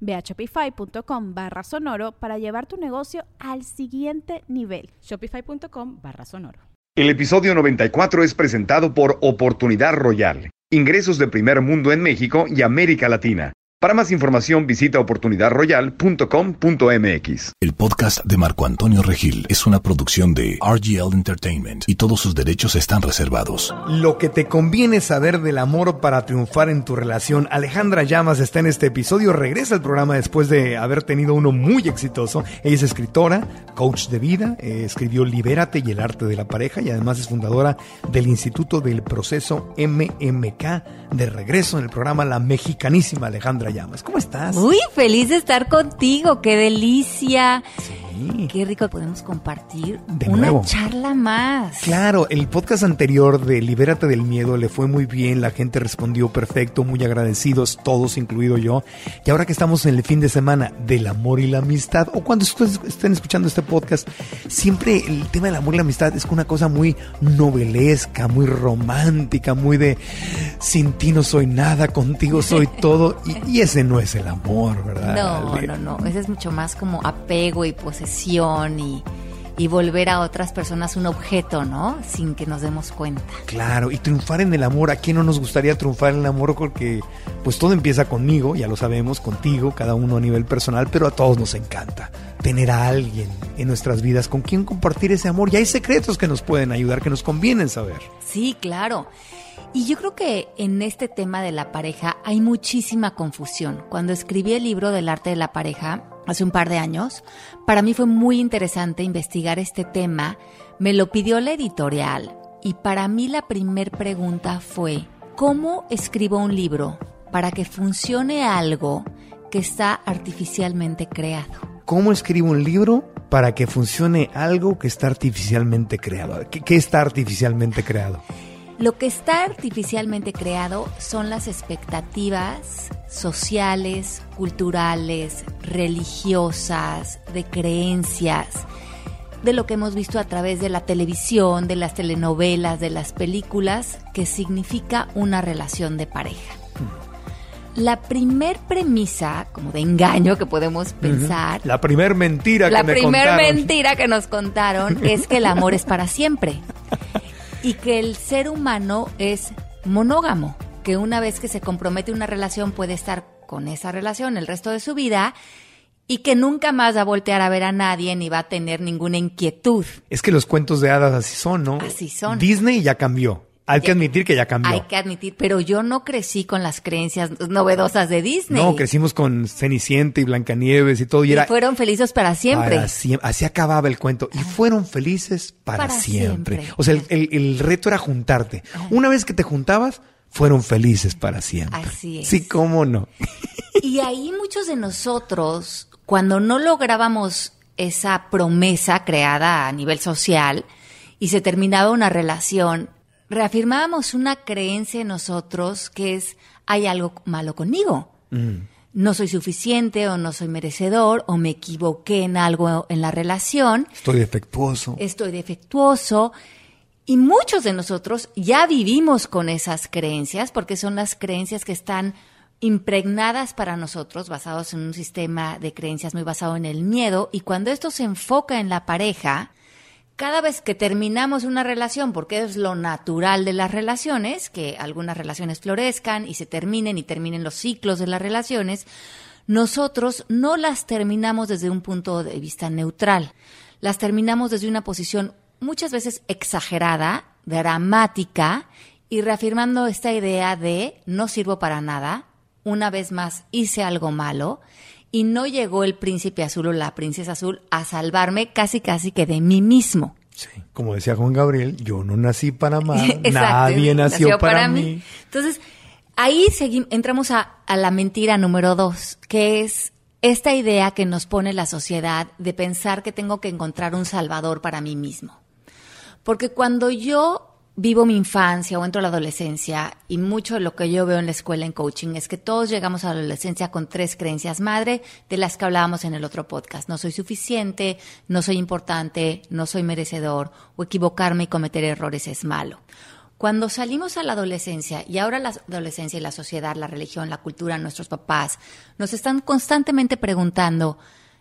Ve a shopify.com barra sonoro para llevar tu negocio al siguiente nivel. Shopify.com barra sonoro. El episodio 94 es presentado por Oportunidad Royal. Ingresos de primer mundo en México y América Latina. Para más información visita oportunidadroyal.com.mx. El podcast de Marco Antonio Regil es una producción de RGL Entertainment y todos sus derechos están reservados. Lo que te conviene saber del amor para triunfar en tu relación. Alejandra Llamas está en este episodio, regresa al programa después de haber tenido uno muy exitoso. Ella es escritora, coach de vida, eh, escribió Libérate y el arte de la pareja y además es fundadora del Instituto del Proceso MMK. De regreso en el programa La Mexicanísima Alejandra Llamas. ¿Cómo estás? Muy feliz de estar contigo, qué delicia. Qué rico podemos compartir De una nuevo. charla más. Claro, el podcast anterior de Libérate del Miedo le fue muy bien, la gente respondió perfecto, muy agradecidos, todos, incluido yo. Y ahora que estamos en el fin de semana del amor y la amistad, o cuando ustedes estén escuchando este podcast, siempre el tema del amor y la amistad es una cosa muy novelesca, muy romántica, muy de sin ti no soy nada, contigo soy todo. Y, y ese no es el amor, ¿verdad? No, no, no. Ese es mucho más como apego y posesión y, y volver a otras personas un objeto, ¿no? Sin que nos demos cuenta. Claro, y triunfar en el amor, ¿a quién no nos gustaría triunfar en el amor? Porque pues todo empieza conmigo, ya lo sabemos, contigo, cada uno a nivel personal, pero a todos nos encanta tener a alguien en nuestras vidas con quien compartir ese amor. Y hay secretos que nos pueden ayudar, que nos convienen saber. Sí, claro. Y yo creo que en este tema de la pareja hay muchísima confusión. Cuando escribí el libro del arte de la pareja hace un par de años, para mí fue muy interesante investigar este tema. Me lo pidió la editorial y para mí la primer pregunta fue, ¿cómo escribo un libro para que funcione algo que está artificialmente creado? ¿Cómo escribo un libro para que funcione algo que está artificialmente creado? ¿Qué, qué está artificialmente creado? Lo que está artificialmente creado son las expectativas sociales, culturales, religiosas, de creencias, de lo que hemos visto a través de la televisión, de las telenovelas, de las películas, que significa una relación de pareja. La primer premisa, como de engaño que podemos pensar, La primer mentira la que me primer contaron. mentira que nos contaron es que el amor es para siempre y que el ser humano es monógamo, que una vez que se compromete una relación puede estar con esa relación el resto de su vida y que nunca más va a voltear a ver a nadie ni va a tener ninguna inquietud. Es que los cuentos de hadas así son, ¿no? Así son. Disney ya cambió. Hay que admitir que ya cambió. Hay que admitir, pero yo no crecí con las creencias novedosas de Disney. No, crecimos con Cenicienta y Blancanieves y todo. Y, y era fueron felices para siempre. para Así acababa el cuento. Y fueron felices para, Para siempre. siempre. O sea, el, el- el reto era juntarte. Una vez que te juntabas, fueron felices para siempre. Así es. Sí, cómo no. Y ahí muchos de nosotros, cuando no lográbamos esa promesa creada a nivel social y se terminaba una relación, reafirmábamos una creencia en nosotros que es hay algo malo conmigo. No soy suficiente o no soy merecedor o me equivoqué en algo en la relación, Estoy defectuoso. estoy defectuoso. Y muchos de nosotros ya vivimos con esas creencias porque son las creencias que están impregnadas para nosotros, basados en un sistema de creencias muy basado en el miedo. Y cuando esto se enfoca en la pareja, cada vez que terminamos una relación, porque es lo natural de las relaciones, que algunas relaciones florezcan y se terminen y terminen los ciclos de las relaciones, nosotros no las terminamos desde un punto de vista neutral, las terminamos desde una posición muchas veces exagerada dramática y reafirmando esta idea de no sirvo para nada, una vez más hice algo malo y no llegó el príncipe azul o la princesa azul a salvarme casi casi que de mí mismo. Sí, como decía Juan Gabriel, yo no nací para amar, nadie nació, para, mí. Entonces, ahí entramos a, a la mentira número dos, que es esta idea que nos pone la sociedad de pensar que tengo que encontrar un salvador para mí mismo. Porque cuando yo vivo mi infancia o entro a la adolescencia y mucho de lo que yo veo en la escuela en coaching es que todos llegamos a la adolescencia con tres creencias madre de las que hablábamos en el otro podcast. No soy suficiente, no soy importante, no soy merecedor o equivocarme y cometer errores es malo. Cuando salimos a la adolescencia y ahora la adolescencia y la sociedad, la religión, la cultura, nuestros papás nos están constantemente preguntando,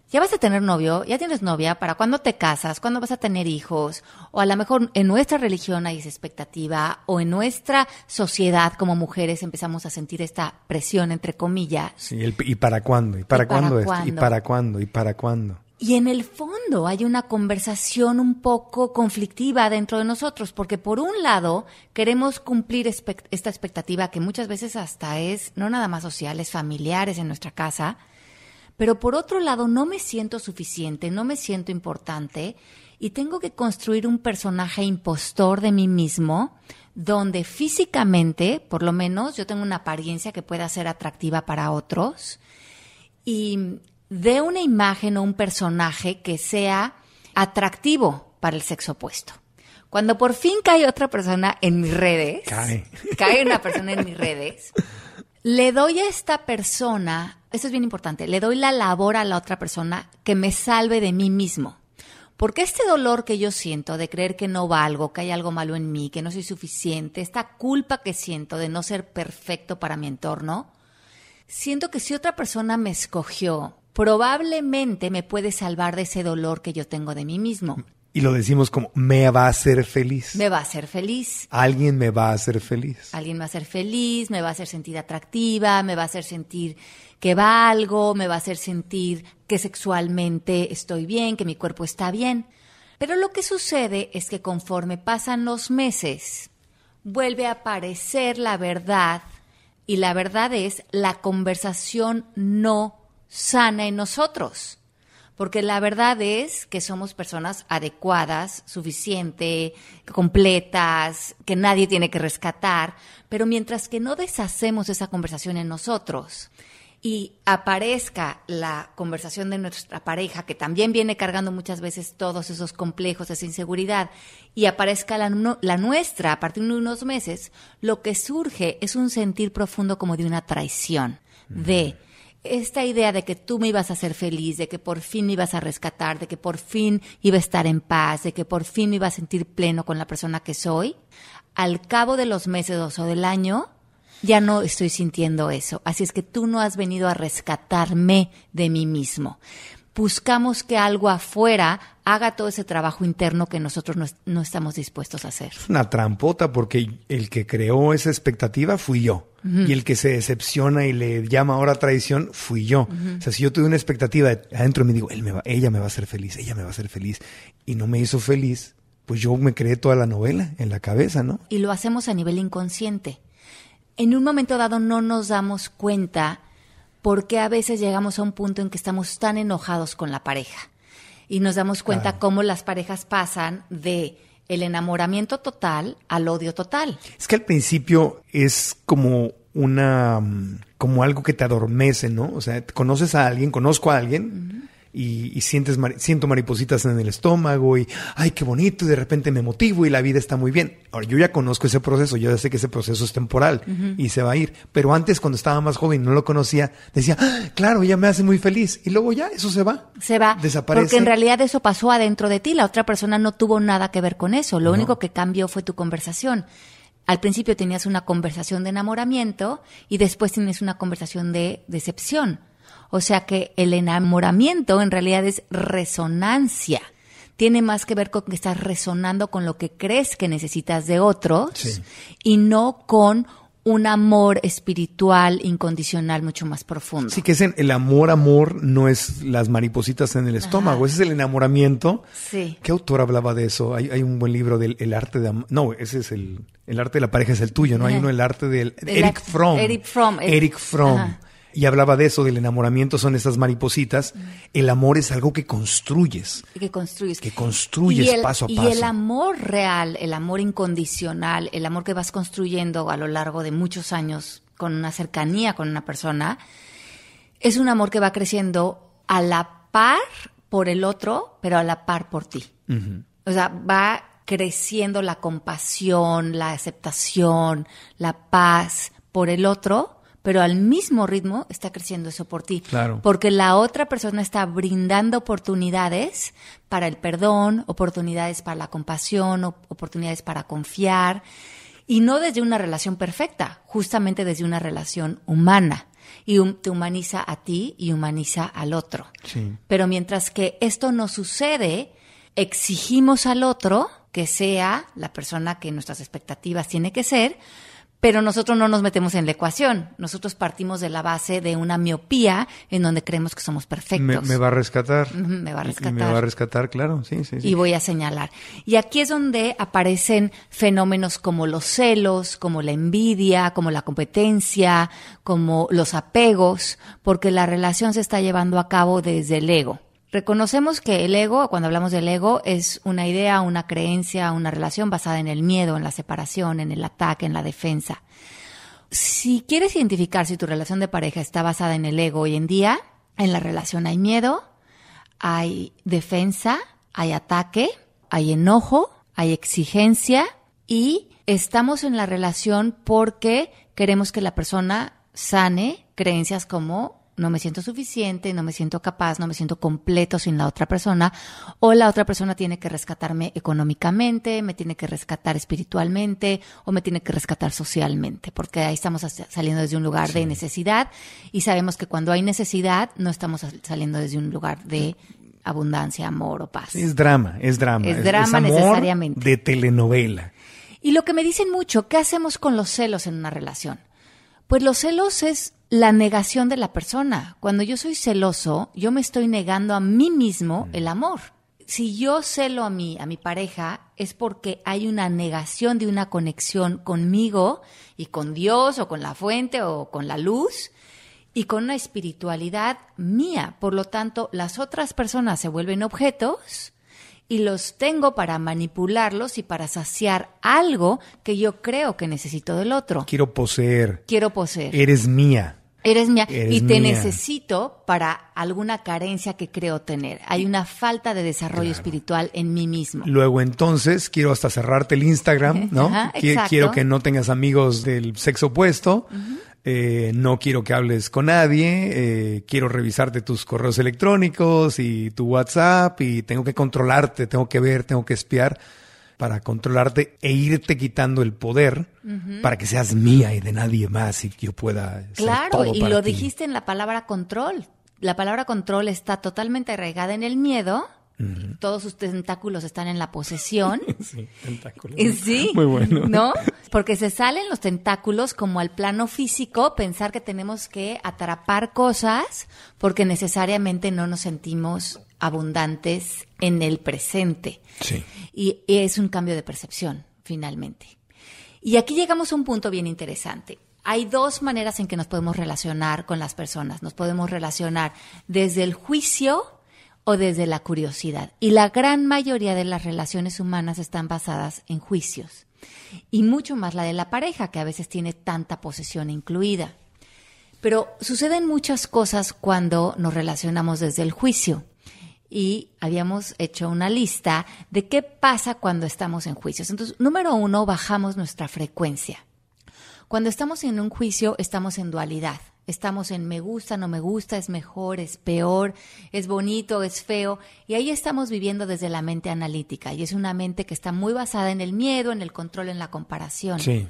ya vas a tener novio, ya tienes novia, ¿para cuándo te casas? ¿Cuándo vas a tener hijos? O a lo mejor en nuestra religión hay esa expectativa, o en nuestra sociedad como mujeres empezamos a sentir esta presión, entre comillas. Sí, ¿y para cuándo? ¿Y para, cuándo, ¿Y para cuándo? ¿Y para cuándo? Y en el fondo hay una conversación un poco conflictiva dentro de nosotros, porque por un lado queremos cumplir esta expectativa que muchas veces hasta es no nada más social, es familiares en nuestra casa, pero por otro lado no me siento suficiente, no me siento importante y tengo que construir un personaje impostor de mí mismo donde físicamente, por lo menos, yo tengo una apariencia que pueda ser atractiva para otros y de una imagen o un personaje que sea atractivo para el sexo opuesto. Cuando por fin cae otra persona en mis redes, cae, cae una persona en mis redes, le doy a esta persona, esto es bien importante, le doy la labor a la otra persona que me salve de mí mismo. Porque este dolor que yo siento de creer que no valgo, que hay algo malo en mí, que no soy suficiente, esta culpa que siento de no ser perfecto para mi entorno, siento que si otra persona me escogió, probablemente me puede salvar de ese dolor que yo tengo de mí mismo. Y lo decimos como, me va a hacer feliz. Me va a hacer feliz. Alguien me va a hacer feliz. Alguien me va a hacer feliz, me va a hacer sentir atractiva, me va a hacer sentir que valgo, me va a hacer sentir que sexualmente estoy bien, que mi cuerpo está bien. Pero lo que sucede es que conforme pasan los meses, vuelve a aparecer la verdad y la verdad es la conversación no sana en nosotros porque la verdad es que somos personas adecuadas, suficiente, completas, que nadie tiene que rescatar, pero mientras que no deshacemos esa conversación en nosotros y aparezca la conversación de nuestra pareja, que también viene cargando muchas veces todos esos complejos, esa inseguridad, y aparezca la, la nuestra a partir de unos meses, lo que surge es un sentir profundo como de una traición, de esta idea de que tú me ibas a hacer feliz, de que por fin me ibas a rescatar, de que por fin iba a estar en paz, de que por fin me iba a sentir pleno con la persona que soy, al cabo de los meses o del año, ya no estoy sintiendo eso. Así es que tú no has venido a rescatarme de mí mismo buscamos que algo afuera haga todo ese trabajo interno que nosotros no, estamos dispuestos a hacer. Es una trampota porque el que creó esa expectativa fui yo. Y el que se decepciona y le llama ahora traición fui yo. O sea, si yo tuve una expectativa adentro de mí, digo, Él me va, ella me va a hacer feliz, ella me va a hacer feliz. Y no me hizo feliz, pues yo me creé toda la novela en la cabeza, ¿no? Y lo hacemos a nivel inconsciente. En un momento dado no nos damos cuenta porque a veces llegamos a un punto en que estamos tan enojados con la pareja y nos damos cuenta cómo las parejas pasan de el enamoramiento total al odio total. Es que al principio es como una mm, como algo que te adormece, ¿no? O sea, conoces a alguien, conozco a alguien y, sientes siento maripositas en el estómago y ay qué bonito y de repente me motivo y la vida está muy bien. Ahora yo ya conozco ese proceso, yo ya sé que ese proceso es temporal y se va a ir, pero antes cuando estaba más joven no lo conocía, decía, ah, claro, ella me hace muy feliz y luego ya eso se va. Se va. Desaparece. Porque en realidad eso pasó adentro de ti, la otra persona no tuvo nada que ver con eso, lo único que cambió fue tu conversación. Al principio tenías una conversación de enamoramiento y después tienes una conversación de decepción. O sea que el enamoramiento en realidad es resonancia. Tiene más que ver con que estás resonando con lo que crees que necesitas de otros y no con un amor espiritual incondicional mucho más profundo. Sí, que es el amor, amor, no es las maripositas en el estómago, ese es el enamoramiento. Sí. ¿Qué autor hablaba de eso? Hay, hay un buen libro del el arte de... No, ese es el... El arte de la pareja es el tuyo, ¿no? Hay uno, el arte del... El Eric Fromm. Eric Fromm, el- Eric Fromm. Y hablaba de eso, del enamoramiento, son esas maripositas. El amor es algo que construyes. que construyes. Que construyes Y el- paso a Y paso. el amor real, el amor incondicional, el amor que vas construyendo a lo largo de muchos años con una cercanía con una persona, es un amor que va creciendo a la par por el otro, pero a la par por ti. O sea, va creciendo la compasión, la aceptación, la paz por el otro, pero al mismo ritmo está creciendo eso por ti. Claro. Porque la otra persona está brindando oportunidades para el perdón, oportunidades para la compasión, op- oportunidades para confiar, y no desde una relación perfecta, justamente desde una relación humana. Y te humaniza a ti y humaniza al otro. Sí. Pero mientras que esto no sucede, exigimos al otro que sea la persona que nuestras expectativas tiene que ser, pero nosotros no nos metemos en la ecuación. Nosotros partimos de la base de una miopía en donde creemos que somos perfectos. me va a rescatar. Me va a y rescatar. me va a rescatar, claro. Sí, sí, sí. y voy a señalar. Y aquí es donde aparecen fenómenos como los celos, como la envidia, como la competencia, como los apegos, porque la relación se está llevando a cabo desde el ego. Reconocemos que el ego, cuando hablamos del ego, es una idea, una creencia, una relación basada en el miedo, en la separación, en el ataque, en la defensa. Si quieres identificar si tu relación de pareja está basada en el ego hoy en día, en la relación hay miedo, hay defensa, hay ataque, hay enojo, hay exigencia y estamos en la relación porque queremos que la persona sane creencias como no me siento suficiente, no me siento capaz, no me siento completo sin la otra persona, o la otra persona tiene que rescatarme económicamente, me tiene que rescatar espiritualmente, o me tiene que rescatar socialmente, porque ahí estamos saliendo desde un lugar de necesidad y sabemos que cuando hay necesidad no estamos saliendo desde un lugar de abundancia, amor o paz. Es drama, es drama. Es drama amor necesariamente. De telenovela. Y lo que me dicen mucho, ¿qué hacemos con los celos en una relación? Pues los celos es la negación de la persona. Cuando yo soy celoso, yo me estoy negando a mí mismo el amor. Si yo celo a mí, a mi pareja, es porque hay una negación de una conexión conmigo y con Dios o con la fuente o con la luz y con una espiritualidad mía. Por lo tanto, las otras personas se vuelven objetos y los tengo para manipularlos y para saciar algo que yo creo que necesito del otro. Quiero poseer. Quiero poseer. Eres mía. Eres mía eres y te mía. necesito para alguna carencia que creo tener. Hay una falta de desarrollo espiritual en mí mismo. Luego entonces quiero hasta cerrarte el Instagram, ¿no? Ajá, exacto. Quiero que no tengas amigos del sexo opuesto. Eh, no quiero que hables con nadie. eh, quiero revisarte tus correos electrónicos y tu WhatsApp y tengo que controlarte, tengo que ver, tengo que espiar para controlarte e irte quitando el poder para que seas mía y de nadie más y que yo pueda ser Claro, todo y para lo ti. dijiste en la palabra control. La palabra control está totalmente arraigada en el miedo. Todos sus tentáculos están en la posesión. Sí, tentáculos. Sí. Muy bueno. ¿No? Porque se salen los tentáculos como al plano físico, pensar que tenemos que atrapar cosas porque necesariamente no nos sentimos abundantes en el presente. Sí. Y es un cambio de percepción, finalmente. Y aquí llegamos a un punto bien interesante. Hay dos maneras en que nos podemos relacionar con las personas. Nos podemos relacionar desde el juicio o desde la curiosidad. Y la gran mayoría de las relaciones humanas están basadas en juicios. Y mucho más la de la pareja, que a veces tiene tanta posesión incluida. Pero suceden muchas cosas cuando nos relacionamos desde el juicio. Y habíamos hecho una lista de qué pasa cuando estamos en juicios. Entonces, número uno, bajamos nuestra frecuencia. Cuando estamos en un juicio, estamos en dualidad. Estamos en me gusta, no me gusta, es mejor, es peor, es bonito, es feo. Y ahí estamos viviendo desde la mente analítica. Y es una mente que está muy basada en el miedo, en el control, en la comparación. Sí.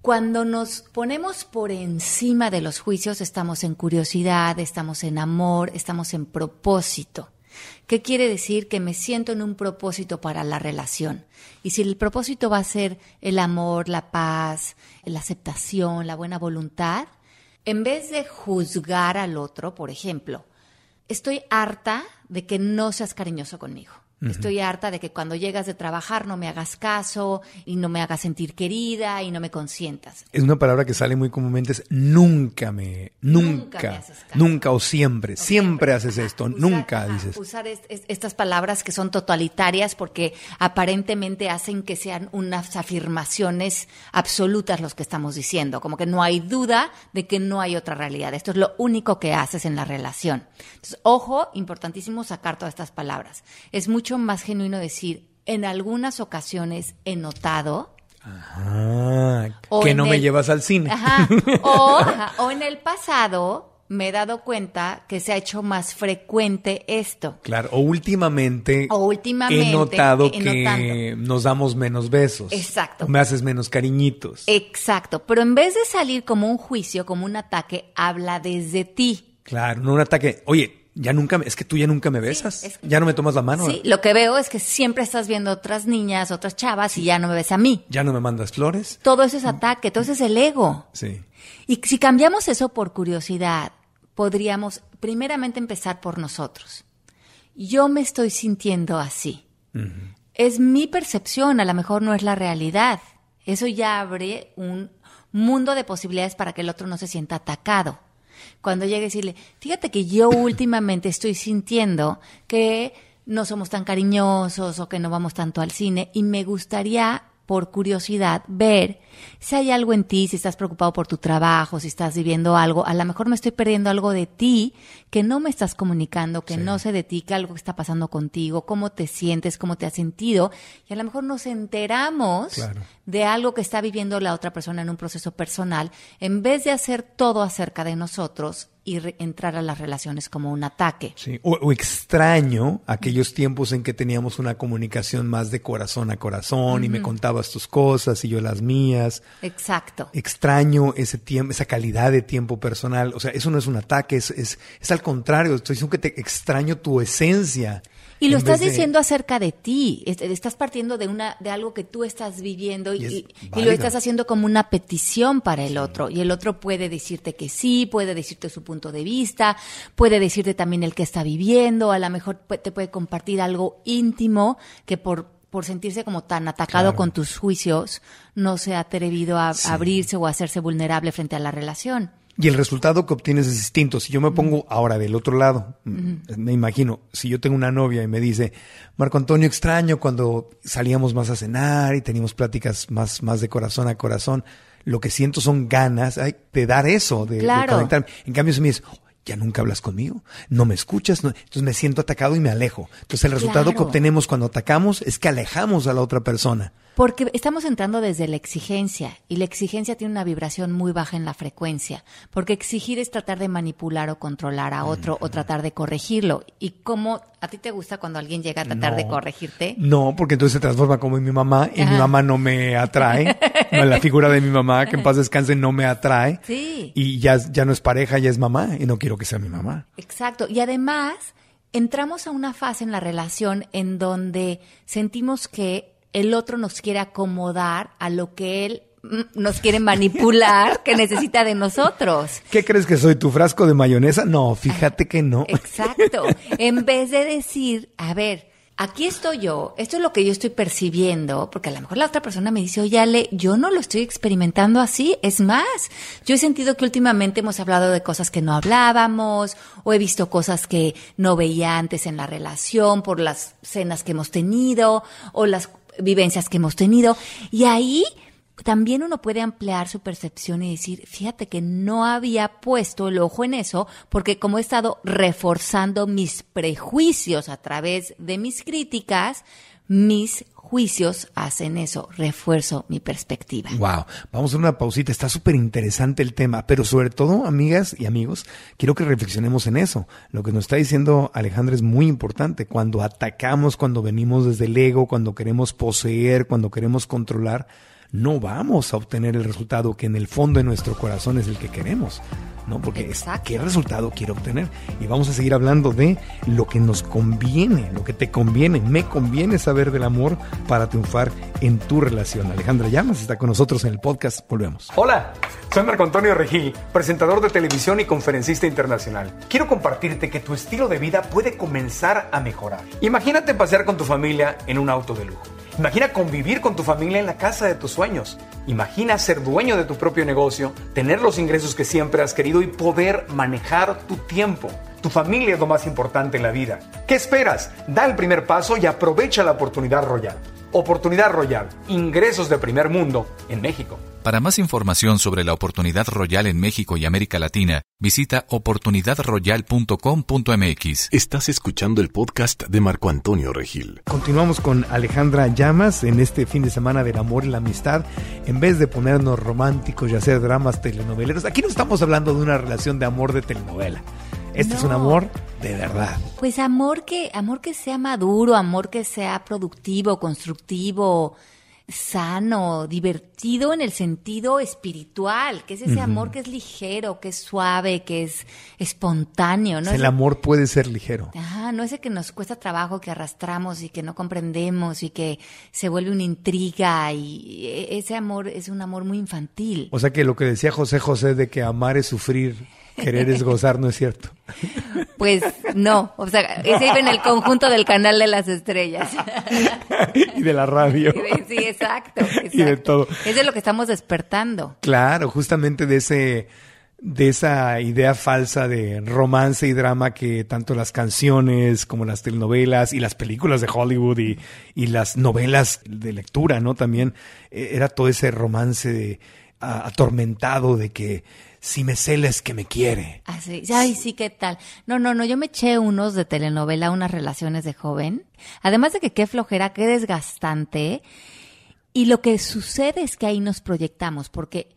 Cuando nos ponemos por encima de los juicios, estamos en curiosidad, estamos en amor, estamos en propósito. ¿Qué quiere decir? Que me siento en un propósito para la relación. Y si el propósito va a ser el amor, la paz, la aceptación, la buena voluntad, en vez de juzgar al otro, por ejemplo, estoy harta de que no seas cariñoso conmigo. Estoy harta de que cuando llegas de trabajar no me hagas caso y no me hagas sentir querida y no me consientas. Es una palabra que sale muy comúnmente, es nunca me, nunca, nunca, o siempre, siempre haces esto, nunca dices. Usar estas palabras que son totalitarias porque aparentemente hacen que sean unas afirmaciones absolutas los que estamos diciendo, como que no hay duda de que no hay otra realidad. Esto es lo único que haces en la relación. Entonces, ojo, importantísimo sacar todas estas palabras. Es mucho más genuino decir, en algunas ocasiones he notado. que no me llevas al cine. o, en el pasado me he dado cuenta que se ha hecho más frecuente esto. Claro, o últimamente, o últimamente he notado que nos damos menos besos. Exacto. me haces menos cariñitos. Exacto, pero en vez de salir como un juicio, como un ataque, habla desde ti. Claro, no un ataque. Oye, ya nunca, es que tú ya nunca me besas. ya no me tomas la mano. Sí, lo que veo es que siempre estás viendo otras niñas, otras chavas y ya no me ves a mí. Ya no me mandas flores. Todo eso es ataque, todo eso es el ego. Sí. Y si cambiamos eso por curiosidad, podríamos primeramente empezar por nosotros. Yo me estoy sintiendo así. Es mi percepción, a lo mejor no es la realidad. Eso ya abre un mundo de posibilidades para que el otro no se sienta atacado cuando llegue a decirle, fíjate que yo últimamente estoy sintiendo que no somos tan cariñosos o que no vamos tanto al cine y me gustaría por curiosidad, ver si hay algo en ti, si estás preocupado por tu trabajo, si estás viviendo algo. A lo mejor me estoy perdiendo algo de ti que no me estás comunicando, que no sé de ti, que algo está pasando contigo, cómo te sientes, cómo te has sentido. Y a lo mejor nos enteramos de algo que está viviendo la otra persona en un proceso personal, en vez de hacer todo acerca de nosotros y entrar a las relaciones como un ataque. Sí. O, extraño aquellos tiempos en que teníamos una comunicación más de corazón a corazón y me contabas tus cosas y yo las mías. Exacto. Extraño ese tiempo, esa calidad de tiempo personal. O sea, eso no es un ataque, es, es, es al contrario. Estoy diciendo que te extraño tu esencia. Y lo estás diciendo acerca de ti, estás partiendo de una de algo que tú estás viviendo y, lo estás haciendo como una petición para el otro y el otro puede decirte que sí, puede decirte su punto de vista, puede decirte también el que está viviendo, a lo mejor te puede compartir algo íntimo que por por sentirse como tan atacado con tus juicios, no se ha atrevido a abrirse o a hacerse vulnerable frente a la relación. Y el resultado que obtienes es distinto. Si yo me pongo ahora del otro lado, me imagino, si yo tengo una novia y me dice, Marco Antonio, extraño cuando salíamos más a cenar y teníamos pláticas más, más de corazón a corazón, lo que siento son ganas de dar eso, de, conectarme. En cambio, si me dices, ya nunca hablas conmigo, no me escuchas, entonces me siento atacado y me alejo. Entonces el resultado que obtenemos cuando atacamos es que alejamos a la otra persona. Porque estamos entrando desde la exigencia y la exigencia tiene una vibración muy baja en la frecuencia, porque exigir es tratar de manipular o controlar a otro o tratar de corregirlo. ¿Y cómo a ti te gusta cuando alguien llega a tratar de corregirte? No, porque entonces se transforma como en mi mamá y mi mamá no me atrae. la figura de mi mamá, que en paz descanse, no me atrae. Sí. Y ya, ya no es pareja, ya es mamá y no quiero que sea mi mamá. Exacto. Y además entramos a una fase en la relación en donde sentimos que el otro nos quiere acomodar a lo que él mm, nos quiere manipular, que necesita de nosotros. ¿Qué crees que soy tu frasco de mayonesa? No, fíjate que no. Exacto. En vez de decir, a ver, aquí estoy yo, esto es lo que yo estoy percibiendo, porque a lo mejor la otra persona me dice, oye, Ale, yo no lo estoy experimentando así, es más, yo he sentido que últimamente hemos hablado de cosas que no hablábamos, o he visto cosas que no veía antes en la relación por las cenas que hemos tenido, o las vivencias que hemos tenido, y ahí también uno puede ampliar su percepción y decir, fíjate que no había puesto el ojo en eso porque como he estado reforzando mis prejuicios a través de mis críticas, mis juicios hacen eso, refuerzo mi perspectiva. Wow, vamos a una pausita, está súper interesante el tema, pero sobre todo, amigas y amigos, quiero que reflexionemos en eso. Lo que nos está diciendo Alejandra es muy importante. Cuando atacamos, cuando venimos desde el ego, cuando queremos poseer, cuando queremos controlar, no vamos a obtener el resultado que en el fondo de nuestro corazón es el que queremos. ¿no? Porque Exacto. ¿qué resultado quiero obtener? Y vamos a seguir hablando de lo que nos conviene, lo que te conviene, me conviene saber del amor para triunfar en tu relación. Alejandra Llamas está con nosotros en el podcast. Volvemos. Hola, soy Marco Antonio Regil, presentador de televisión y conferencista internacional. Quiero compartirte que tu estilo de vida puede comenzar a mejorar. Imagínate pasear con tu familia en un auto de lujo. Imagina convivir con tu familia en la casa de tus sueños. Imagina ser dueño de tu propio negocio, tener los ingresos que siempre has querido y poder manejar tu tiempo. Tu familia es lo más importante en la vida. ¿Qué esperas? Da el primer paso y aprovecha la oportunidad royal. Oportunidad Royal, ingresos de primer mundo en México. Para más información sobre la oportunidad royal en México y América Latina, visita oportunidadroyal.com.mx. Estás escuchando el podcast de Marco Antonio Regil. Continuamos con Alejandra Llamas en este fin de semana del amor y la amistad. En vez de ponernos románticos y hacer dramas telenoveleros, aquí no estamos hablando de una relación de amor de telenovela. Este es un amor de verdad. Pues amor que, amor que sea maduro, amor que sea productivo, constructivo, sano, divertido en el sentido espiritual, que es ese amor que es ligero, que es suave, que es espontáneo, ¿no? el Ese- amor puede ser ligero. Ajá, no ese que nos cuesta trabajo, que arrastramos y que no comprendemos y que se vuelve una intriga y e- ese amor es un amor muy infantil. O sea que lo que decía José José de que amar es sufrir, querer es gozar, no es cierto. Pues no, o sea, ese vive en el conjunto del canal de las estrellas. y de la radio. Sí, exacto, exacto. Y de todo. Es de lo que estamos despertando. Claro, justamente de ese de esa idea falsa de romance y drama que tanto las canciones como las telenovelas y las películas de Hollywood y, y las novelas de lectura, ¿no? También eh, era todo ese romance de, atormentado de que si me celes que me quiere. Así, ay, sí, ¿qué tal? No, no, no, yo me eché unos de telenovela, unas relaciones de joven. Además de que qué flojera, qué desgastante. Y lo que sucede es que ahí nos proyectamos, porque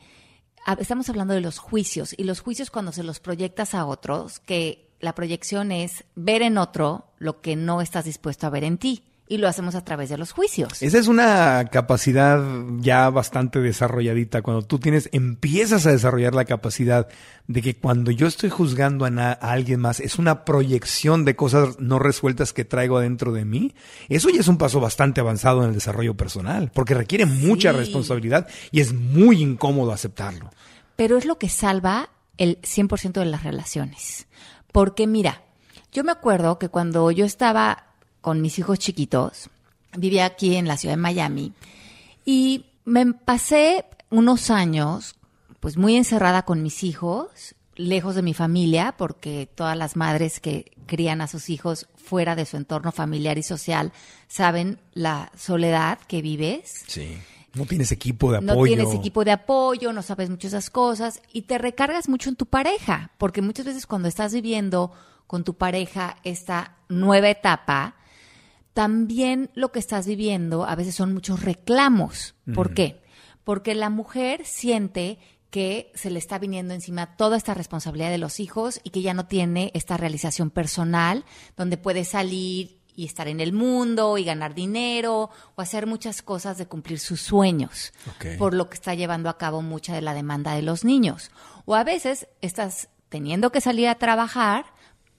estamos hablando de los juicios, y los juicios cuando se los proyectas a otros, que la proyección es ver en otro lo que no estás dispuesto a ver en ti, y lo hacemos a través de los juicios. Esa es una capacidad ya bastante desarrolladita. Cuando tú tienes, empiezas a desarrollar la capacidad de que cuando yo estoy juzgando a, alguien más, es una proyección de cosas no resueltas que traigo adentro de mí. Eso ya es un paso bastante avanzado en el desarrollo personal, porque requiere mucha responsabilidad y es muy incómodo aceptarlo. pero es lo que salva el 100% de las relaciones. Porque mira, yo me acuerdo que cuando yo estaba con mis hijos chiquitos, vivía aquí en la ciudad de Miami y me pasé unos años pues muy encerrada con mis hijos, lejos de mi familia, porque todas las madres que crían a sus hijos fuera de su entorno familiar y social saben la soledad que vives. Sí. No tienes equipo de No apoyo. tienes equipo de apoyo, no sabes muchas esas cosas y te recargas mucho en tu pareja, porque muchas veces cuando estás viviendo con tu pareja esta nueva etapa, también lo que estás viviendo a veces son muchos reclamos. ¿Por qué? Porque la mujer siente que se le está viniendo encima toda esta responsabilidad de los hijos y que ya no tiene esta realización personal donde puede salir y estar en el mundo y ganar dinero o hacer muchas cosas de cumplir sus sueños, por lo que está llevando a cabo mucha de la demanda de los niños. O a veces estás teniendo que salir a trabajar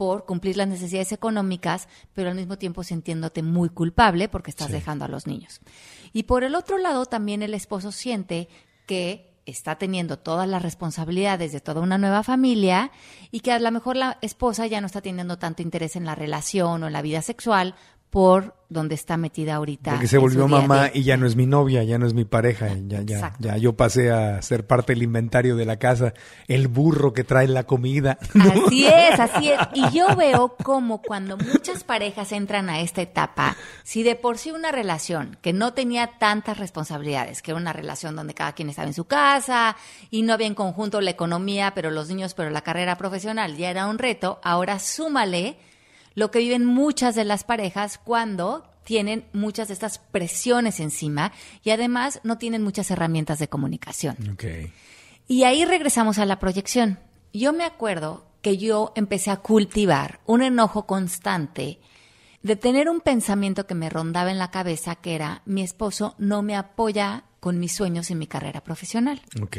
por cumplir las necesidades económicas, pero al mismo tiempo sintiéndote muy culpable porque estás dejando a los niños. Y por el otro lado, también el esposo siente que está teniendo todas las responsabilidades de toda una nueva familia y que a lo mejor la esposa ya no está teniendo tanto interés en la relación o en la vida sexual por donde está metida ahorita. Porque se volvió mamá y ya no es mi novia, ya no es mi pareja, ya, ya, Exacto. ya yo pasé a ser parte del inventario de la casa, el burro que trae la comida. Así es, así es. Y yo veo como cuando muchas parejas entran a esta etapa, si de por sí una relación que no tenía tantas responsabilidades, que era una relación donde cada quien estaba en su casa y no había en conjunto la economía, pero los niños, pero la carrera profesional ya era un reto, ahora súmale lo que viven muchas de las parejas cuando tienen muchas de estas presiones encima y además no tienen muchas herramientas de comunicación. Ok. Y ahí regresamos a la proyección. Yo me acuerdo que yo empecé a cultivar un enojo constante de tener un pensamiento que me rondaba en la cabeza que era mi esposo no me apoya con mis sueños y mi carrera profesional. Ok.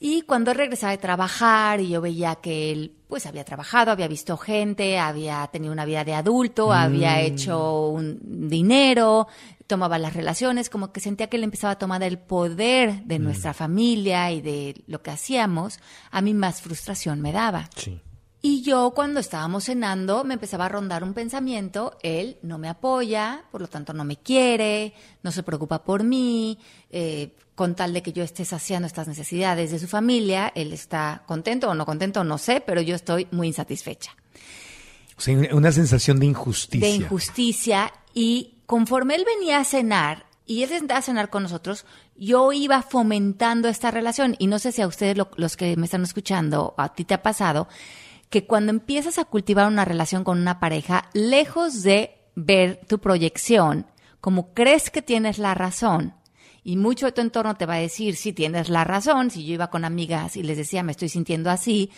Y cuando regresaba de trabajar y yo veía que él pues había trabajado, había visto gente, había tenido una vida de adulto, había hecho un dinero, tomaba las relaciones, como que sentía que él empezaba a tomar el poder de nuestra familia y de lo que hacíamos, a mí más frustración me daba. Sí. Y yo cuando estábamos cenando me empezaba a rondar un pensamiento, él no me apoya, por lo tanto no me quiere, no se preocupa por mí, eh, con tal de que yo esté saciando estas necesidades de su familia, él está contento o no contento, no sé, pero yo estoy muy insatisfecha. O sea, una sensación de injusticia. De injusticia y conforme él venía a cenar y él a cenar con nosotros, yo iba fomentando esta relación y no sé si a ustedes lo- los que me están escuchando, a ti te ha pasado, que cuando empiezas a cultivar una relación con una pareja, lejos de ver tu proyección, como crees que tienes la razón, y mucho de tu entorno te va a decir, sí, tienes la razón, si yo iba con amigas y les decía, me estoy sintiendo así,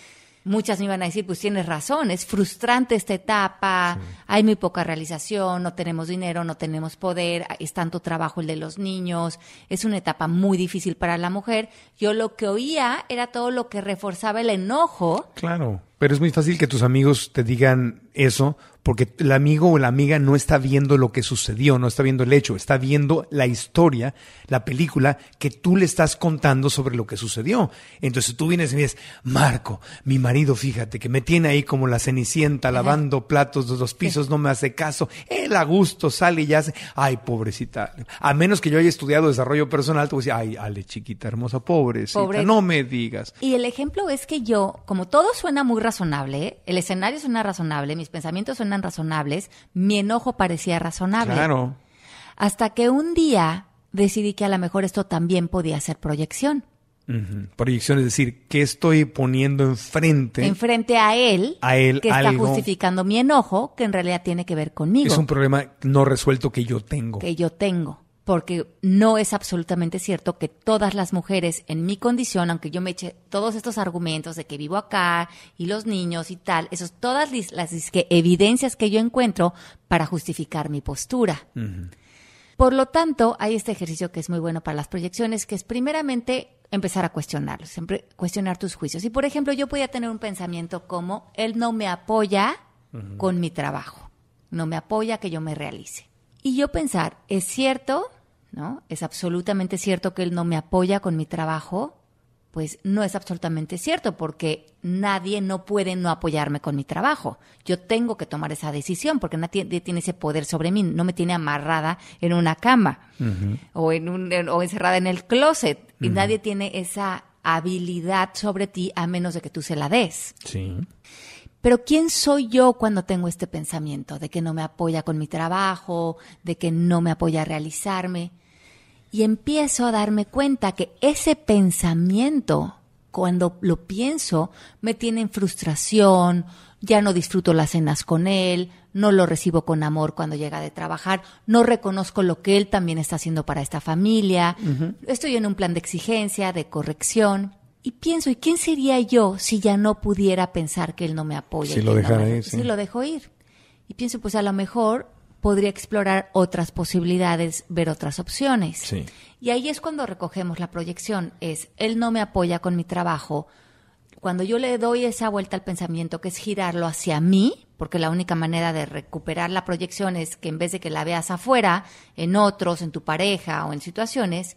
muchas me iban a decir, pues tienes razón, es frustrante esta etapa, hay muy poca realización, no tenemos dinero, no tenemos poder, es tanto trabajo el de los niños, es una etapa muy difícil para la mujer. Yo lo que oía era todo lo que reforzaba el enojo Claro, pero es muy fácil que tus amigos te digan eso porque el amigo o la amiga no está viendo lo que sucedió, no está viendo el hecho, está viendo la historia, la película que tú le estás contando sobre lo que sucedió. Entonces tú vienes y dices, Marco, mi marido, fíjate, que me tiene ahí como la cenicienta lavando platos de los pisos, no me hace caso. Él a gusto sale y ya hace, ay, pobrecita. A menos que yo haya estudiado desarrollo personal, te voy a decir, ay, Ale, chiquita, hermosa, pobrecita, Pobre- no me digas. Y el ejemplo es que yo, como todo suena muy razonable, el escenario suena razonable, mis pensamientos suenan razonables, mi enojo parecía razonable. Claro. Hasta que un día decidí que a lo mejor esto también podía ser proyección. Proyección, es decir, ¿qué estoy poniendo enfrente? Enfrente a él, A él que está algo- justificando mi enojo, que en realidad tiene que ver conmigo, es un problema no resuelto que yo tengo. que yo tengo. Porque no es absolutamente cierto que todas las mujeres en mi condición, aunque yo me eche todos estos argumentos de que vivo acá y los niños y tal, esas todas las evidencias que yo encuentro para justificar mi postura. Por lo tanto, hay este ejercicio que es muy bueno para las proyecciones, que es primeramente empezar a cuestionarlos, siempre cuestionar tus juicios. Y por ejemplo, yo podía tener un pensamiento como, él no me apoya con mi trabajo, no me apoya que yo me realice. Y yo pensar, ¿es cierto? ¿No? ¿Es absolutamente cierto que él no me apoya con mi trabajo? Pues no es absolutamente cierto, porque nadie no puede no apoyarme con mi trabajo. Yo tengo que tomar esa decisión, porque nadie tiene ese poder sobre mí, no me tiene amarrada en una cama o, en un, en- o encerrada en el closet, y nadie tiene esa habilidad sobre ti a menos de que tú se la des. Sí. Pero ¿quién soy yo cuando tengo este pensamiento de que no me apoya con mi trabajo, de que no me apoya a realizarme? Y empiezo a darme cuenta que ese pensamiento, cuando lo pienso, me tiene en frustración, ya no disfruto las cenas con él, no lo recibo con amor cuando llega de trabajar, no reconozco lo que él también está haciendo para esta familia, estoy en un plan de exigencia, de corrección. Y pienso, ¿y quién sería yo si ya no pudiera pensar que él no me apoya? Si lo no dejara me- ir, sí. Si lo dejo ir. Y pienso, pues a lo mejor podría explorar otras posibilidades, ver otras opciones. Sí. Y ahí es cuando recogemos la proyección, es, él no me apoya con mi trabajo. Cuando yo le doy esa vuelta al pensamiento, que es girarlo hacia mí, porque la única manera de recuperar la proyección es que en vez de que la veas afuera, en otros, en tu pareja o en situaciones,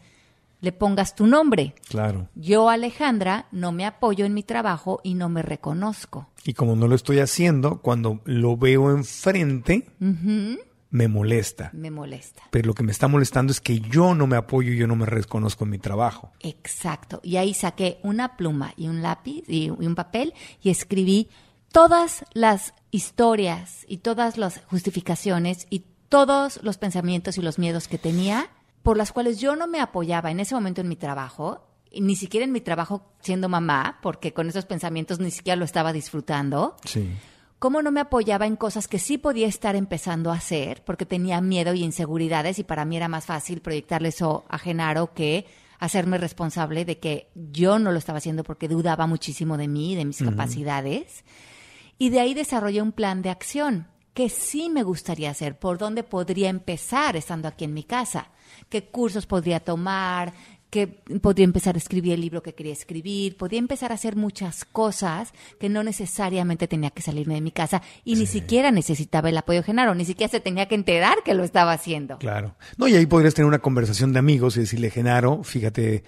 le pongas tu nombre. Claro. Yo, Alejandra, no me apoyo en mi trabajo y no me reconozco. Y como no lo estoy haciendo, cuando lo veo enfrente, me molesta. Me molesta. Pero lo que me está molestando es que yo no me apoyo y yo no me reconozco en mi trabajo. Exacto. Y ahí saqué una pluma y un lápiz y, y un papel y escribí todas las historias y todas las justificaciones y todos los pensamientos y los miedos que tenía por las cuales yo no me apoyaba en ese momento en mi trabajo, y ni siquiera en mi trabajo siendo mamá, porque con esos pensamientos ni siquiera lo estaba disfrutando. Sí. cómo no me apoyaba en cosas que sí podía estar empezando a hacer, porque tenía miedo y inseguridades y para mí era más fácil proyectarle eso a Genaro que hacerme responsable de que yo no lo estaba haciendo porque dudaba muchísimo de mí, de mis capacidades. Y de ahí desarrollé un plan de acción que sí me gustaría hacer, por dónde podría empezar estando aquí en mi casa, qué cursos podría tomar, que podía empezar a escribir el libro que quería escribir, podía empezar a hacer muchas cosas que no necesariamente tenía que salirme de mi casa y ni siquiera necesitaba el apoyo de Genaro, ni siquiera se tenía que enterar que lo estaba haciendo. Claro. No, y ahí podrías tener una conversación de amigos y decirle, Genaro, fíjate,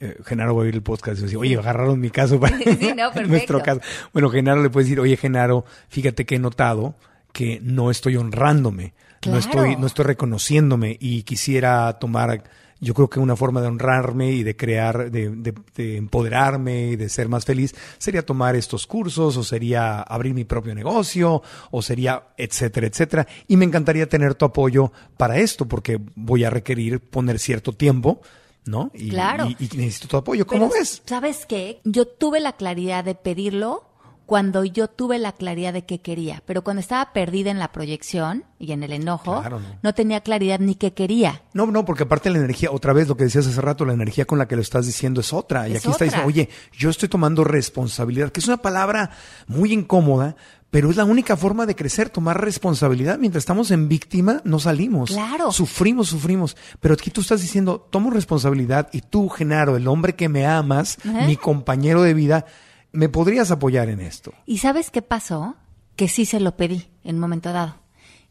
eh, Genaro va a oír el podcast y decir, oye, agarraron mi caso para Sí, no, nuestro caso. Bueno, Genaro le puede decir, oye, Genaro, fíjate que he notado que no estoy honrándome, Claro. no estoy, no estoy reconociéndome y quisiera tomar, yo creo que una forma de honrarme y de crear, de, de- de empoderarme y de ser más feliz sería tomar estos cursos o sería abrir mi propio negocio o sería etcétera, etcétera. Y me encantaría tener tu apoyo para esto porque voy a requerir poner cierto tiempo, ¿no? Y, Claro. y- y necesito tu apoyo. ¿Cómo Pero, ves? ¿Sabes qué? Yo tuve la claridad de pedirlo cuando yo tuve la claridad de qué quería, pero cuando estaba perdida en la proyección y en el enojo, Claro, no. no tenía claridad ni qué quería. No, no, porque aparte la energía, otra vez lo que decías hace rato, la energía con la que lo estás diciendo es otra. Y aquí está otra. diciendo, oye, yo estoy tomando responsabilidad, que es una palabra muy incómoda, pero es la única forma de crecer, tomar responsabilidad. Mientras estamos en víctima, no salimos. Claro. Sufrimos, sufrimos. Pero aquí tú estás diciendo, tomo responsabilidad y tú, Genaro, el hombre que me amas, mi compañero de vida, me podrías apoyar en esto. ¿Y sabes qué pasó? Que sí se lo pedí en un momento dado.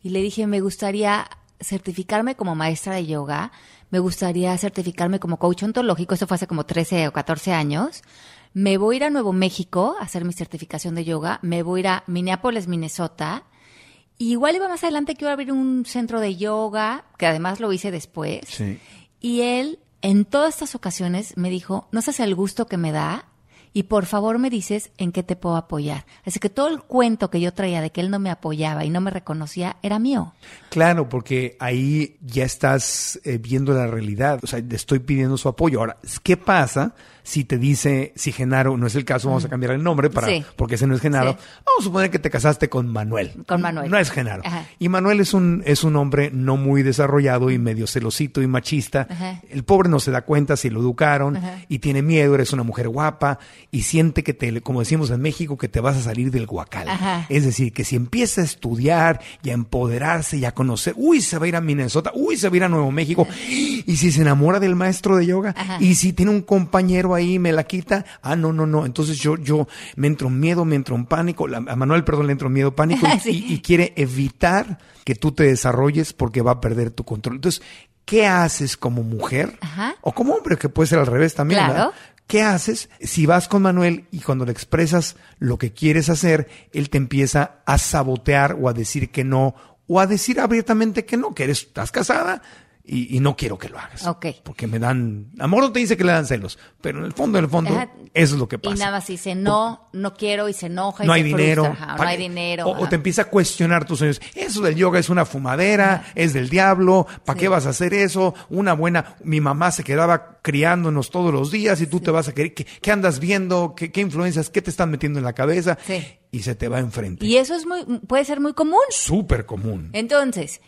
Y le dije, me gustaría certificarme como maestra de yoga, me gustaría certificarme como coach ontológico, eso fue hace como 13 o 14 años. Me voy a ir a Nuevo México a hacer mi certificación de yoga, me voy a ir a Minneapolis, Minnesota. Y igual iba más adelante que iba a abrir un centro de yoga, que además lo hice después. Sí. Y él, en todas estas ocasiones, me dijo, no sabes el gusto que me da y por favor me dices en qué te puedo apoyar. Así que todo el cuento que yo traía de que él no me apoyaba y no me reconocía era mío. Claro, porque ahí ya estás eh, viendo la realidad. O sea, le estoy pidiendo su apoyo. Ahora, ¿qué pasa si te dice, si Genaro, no es el caso, vamos a cambiar el nombre para, Sí. porque ese no es Genaro. Sí. Vamos a suponer que te casaste con Manuel. Con Manuel. No es Genaro. Ajá. Y Manuel es un, es un hombre no muy desarrollado y medio celosito y machista. Ajá. El pobre no se da cuenta si lo educaron Ajá. y tiene miedo, eres una mujer guapa y siente que te, como decimos en México, que te vas a salir del guacal. Es decir, que si empieza a estudiar y a empoderarse y a conocer, uy, se va a ir a Minnesota, uy, se va a ir a Nuevo México, y si se enamora del maestro de yoga, y si tiene un compañero ahí, me la quita, ah, no, no, no, entonces yo, yo me entro en miedo, me entro en pánico, la- a Manuel, perdón, le entro en miedo, pánico, y, Sí. y- y quiere evitar que tú te desarrolles porque va a perder tu control. Entonces, ¿qué haces como mujer? Ajá. O como hombre, que puede ser al revés también, Claro. ¿verdad? ¿Qué haces si vas con Manuel y cuando le expresas lo que quieres hacer, él te empieza a sabotear o a decir que no, o a decir abiertamente que no, que eres, estás casada y, y no quiero que lo hagas? Ok. Porque me dan, amor no te dice que le dan celos, pero en el fondo, en el fondo, Ajá. eso es lo que pasa. Y nada más dice, no, no quiero y se enoja y no se hay dinero. Ajá, no hay dinero. O, te empieza a cuestionar tus sueños. Eso del yoga es una fumadera, es del diablo. ¿Para Sí. qué vas a hacer eso? Una buena. Mi mamá se quedaba criándonos todos los días y tú te vas a querer. ¿Qué, qué andas viendo? ¿Qué, ¿Qué influencias? ¿Qué te están metiendo en la cabeza? Sí. Y se te va enfrente. Y eso es muy, puede ser muy común. Súper común. Entonces,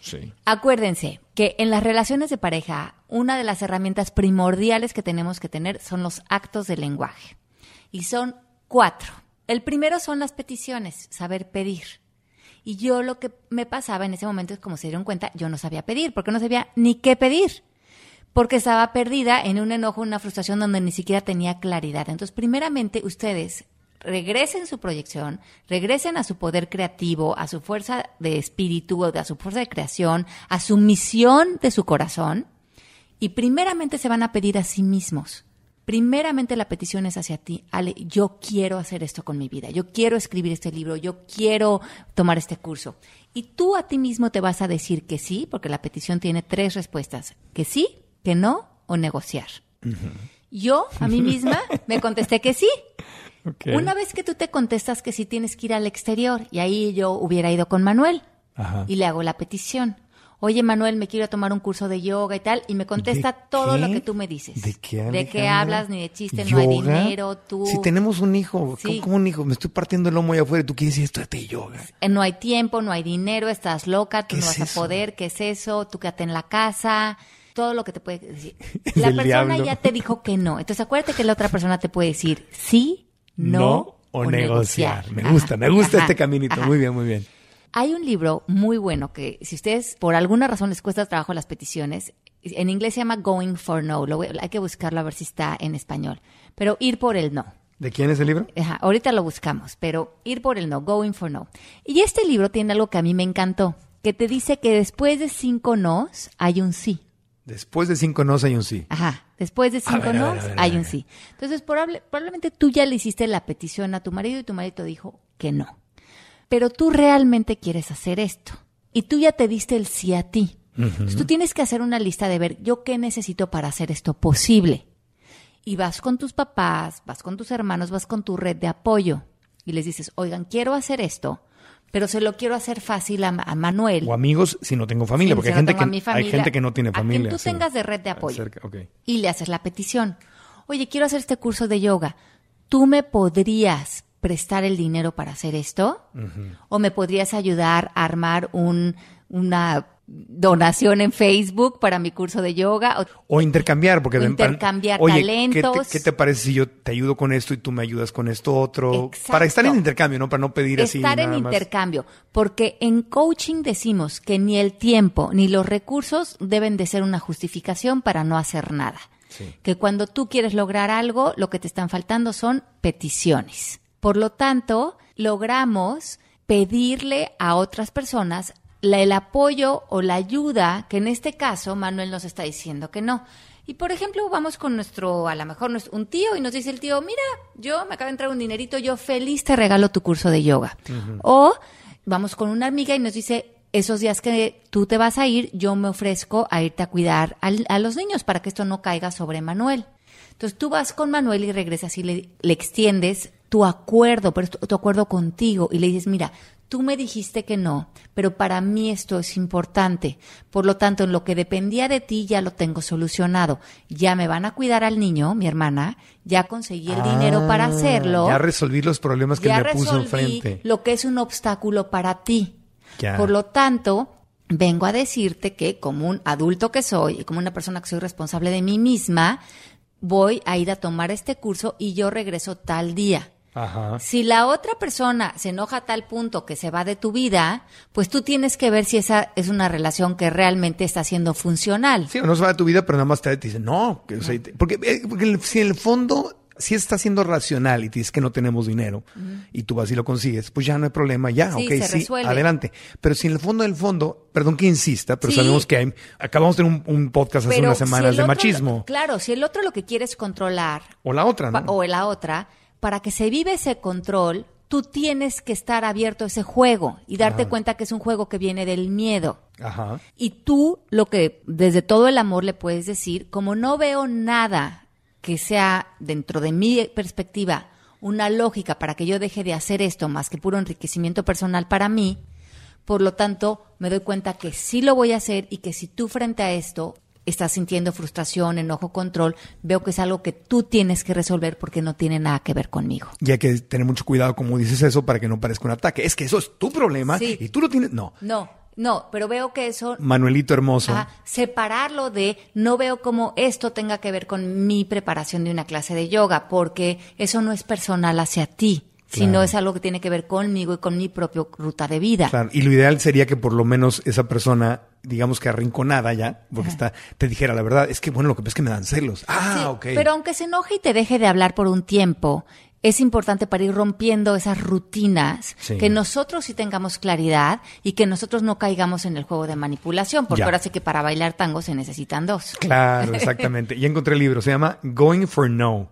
acuérdense que en las relaciones de pareja, una de las herramientas primordiales que tenemos que tener son los actos de lenguaje. Y son cuatro. El primero son las peticiones, saber pedir. Y yo lo que me pasaba en ese momento es como se dieron cuenta, yo no sabía pedir, porque no sabía ni qué pedir. Porque estaba perdida en un enojo, una frustración donde ni siquiera tenía claridad. Entonces, primeramente, ustedes regresen su proyección, regresen a su poder creativo, a su fuerza de espíritu, a su fuerza de creación, a su misión de su corazón, y primeramente se van a pedir a sí mismos. Primeramente la petición es hacia ti, Ale, yo quiero hacer esto con mi vida, yo quiero escribir este libro, yo quiero tomar este curso. Y tú a ti mismo te vas a decir que sí, porque la petición tiene tres respuestas, que sí, que no o negociar. Yo a mí misma me contesté que sí. Una vez que tú te contestas que sí tienes que ir al exterior, y ahí yo hubiera ido con Manuel Ajá. y le hago la petición. Oye, Manuel, me quiero tomar un curso de yoga y tal, y me contesta ¿De todo qué? lo que tú me dices. ¿De qué, De qué Alejandra? hablas, ni de chiste, no hay dinero, tú... Si tenemos un hijo, Sí. ¿cómo, un hijo? Me estoy partiendo el lomo allá afuera y tú quieres decir esto de yoga. Eh, No hay tiempo, no hay dinero, estás loca, tú ¿Qué no es vas eso? a poder, ¿qué es eso? Tú quédate en la casa, todo lo que te puede decir. La persona diablo. ya te dijo que no. Entonces acuérdate que la otra persona te puede decir sí, no, o, negociar. Me Ajá, gusta, me gusta ajá, este caminito. ajá. Muy bien, muy bien. Hay un libro muy bueno que si ustedes por alguna razón les cuesta trabajo las peticiones, En inglés se llama Going for No. Lo voy- hay que buscarlo a ver si está en español. Pero ir por el no. ¿De quién es el libro? Ajá, ahorita lo buscamos, pero ir por el no, going for no. Y este libro tiene algo que a mí me encantó, que te dice que después de cinco nos hay un sí. Después de cinco nos hay un sí. Ajá, después de cinco ver, a ver, no a ver, a hay un sí. Entonces, probable- probablemente tú ya le hiciste la petición a tu marido y tu marido dijo que no. Pero tú realmente quieres hacer esto. Y tú ya te diste el sí a ti. Entonces, tú tienes que hacer una lista de ver yo qué necesito para hacer esto posible. Y vas con tus papás, vas con tus hermanos, vas con tu red de apoyo. Y les dices, oigan, quiero hacer esto, pero se lo quiero hacer fácil a, a Manuel. O amigos si no tengo familia, Sí, porque si hay no gente, que, hay familia, gente que no tiene a quien familia. tú sí. tengas de red de apoyo. Cerca, y le haces la petición. Oye, quiero hacer este curso de yoga. ¿Tú me podrías prestar el dinero para hacer esto? ¿O me podrías ayudar a armar un, una donación en Facebook para mi curso de yoga? O- O intercambiar, porque O de- intercambiar Oye, talentos. ¿qué te, qué te parece si yo te ayudo con esto y tú me ayudas con esto otro? Exacto. Para estar en intercambio, ¿no? Para no pedir así. Estar en más. intercambio, porque en coaching decimos que ni el tiempo ni los recursos deben de ser una justificación para no hacer nada. Que cuando tú quieres lograr algo, lo que te están faltando son peticiones. Por lo tanto, logramos pedirle a otras personas la- el apoyo o la ayuda, que en este caso Manuel nos está diciendo que no. Y por ejemplo, vamos con nuestro, a lo mejor un tío y nos dice el tío, mira, yo me acaba de entrar un dinerito, yo feliz te regalo tu curso de yoga. O vamos con una amiga y nos dice, esos días que tú te vas a ir, yo me ofrezco a irte a cuidar al- a los niños para que esto no caiga sobre Manuel. Entonces tú vas con Manuel y regresas y le, le extiendes tu acuerdo, pero tu, tu acuerdo contigo y le dices, mira, tú me dijiste que no, pero para mí esto es importante. Por lo tanto, en lo que dependía de ti ya lo tengo solucionado. Ya me van a cuidar al niño, mi hermana, ya conseguí el dinero para Ah, hacerlo. Ya resolví los problemas que ya me puso enfrente. lo que es un obstáculo para ti. Ya. Por lo tanto, vengo a decirte que como un adulto que soy y como una persona que soy responsable de mí misma, voy a ir a tomar este curso y yo regreso tal día. Ajá. Si la otra persona se enoja a tal punto que se va de tu vida, pues tú tienes que ver si esa es una relación que realmente está siendo funcional. Sí, o no se va de tu vida, pero nada más te, te dice, no, que, o sea, te- porque, eh, porque si en el fondo si está siendo racional y te dices que no tenemos dinero y tú vas y lo consigues, pues ya no hay problema, ya, Sí, ok, sí, resuelve. adelante. Pero si en el fondo del fondo, perdón que insista, pero Sí. sabemos que hay, acabamos de tener un, un podcast hace unas semanas de otro- machismo. Claro, si el otro lo que quiere es controlar O la otra, ¿no? o la otra, para que se vive ese control, tú tienes que estar abierto a ese juego y darte cuenta que es un juego que viene del miedo. Ajá. Y tú lo que desde todo el amor le puedes decir, como no veo nada que sea dentro de mi perspectiva una lógica para que yo deje de hacer esto más que puro enriquecimiento personal para mí, por lo tanto me doy cuenta que sí lo voy a hacer y que si tú frente a esto estás sintiendo frustración, enojo, control, veo que es algo que tú tienes que resolver porque no tiene nada que ver conmigo. Y hay que tener mucho cuidado como dices eso para que no parezca un ataque. Es que eso es tu problema Sí. y tú lo tienes. No. No, no, pero veo que eso Manuelito hermoso. Ajá, separarlo de no veo cómo esto tenga que ver con mi preparación de una clase de yoga, porque eso no es personal hacia ti, sino Claro. es algo que tiene que ver conmigo y con mi propia ruta de vida. Claro, y lo ideal sería que por lo menos esa persona, digamos que arrinconada ya, porque está, te dijera la verdad, es que bueno, lo que pasa es que me dan celos. Ah, Sí, ok. Pero aunque se enoje y te deje de hablar por un tiempo, es importante para ir rompiendo esas rutinas, Sí. que nosotros sí tengamos claridad y que nosotros no caigamos en el juego de manipulación, porque Ya. ahora sí que para bailar tango se necesitan dos. Claro, exactamente. Ya encontré el libro, se llama Going for No,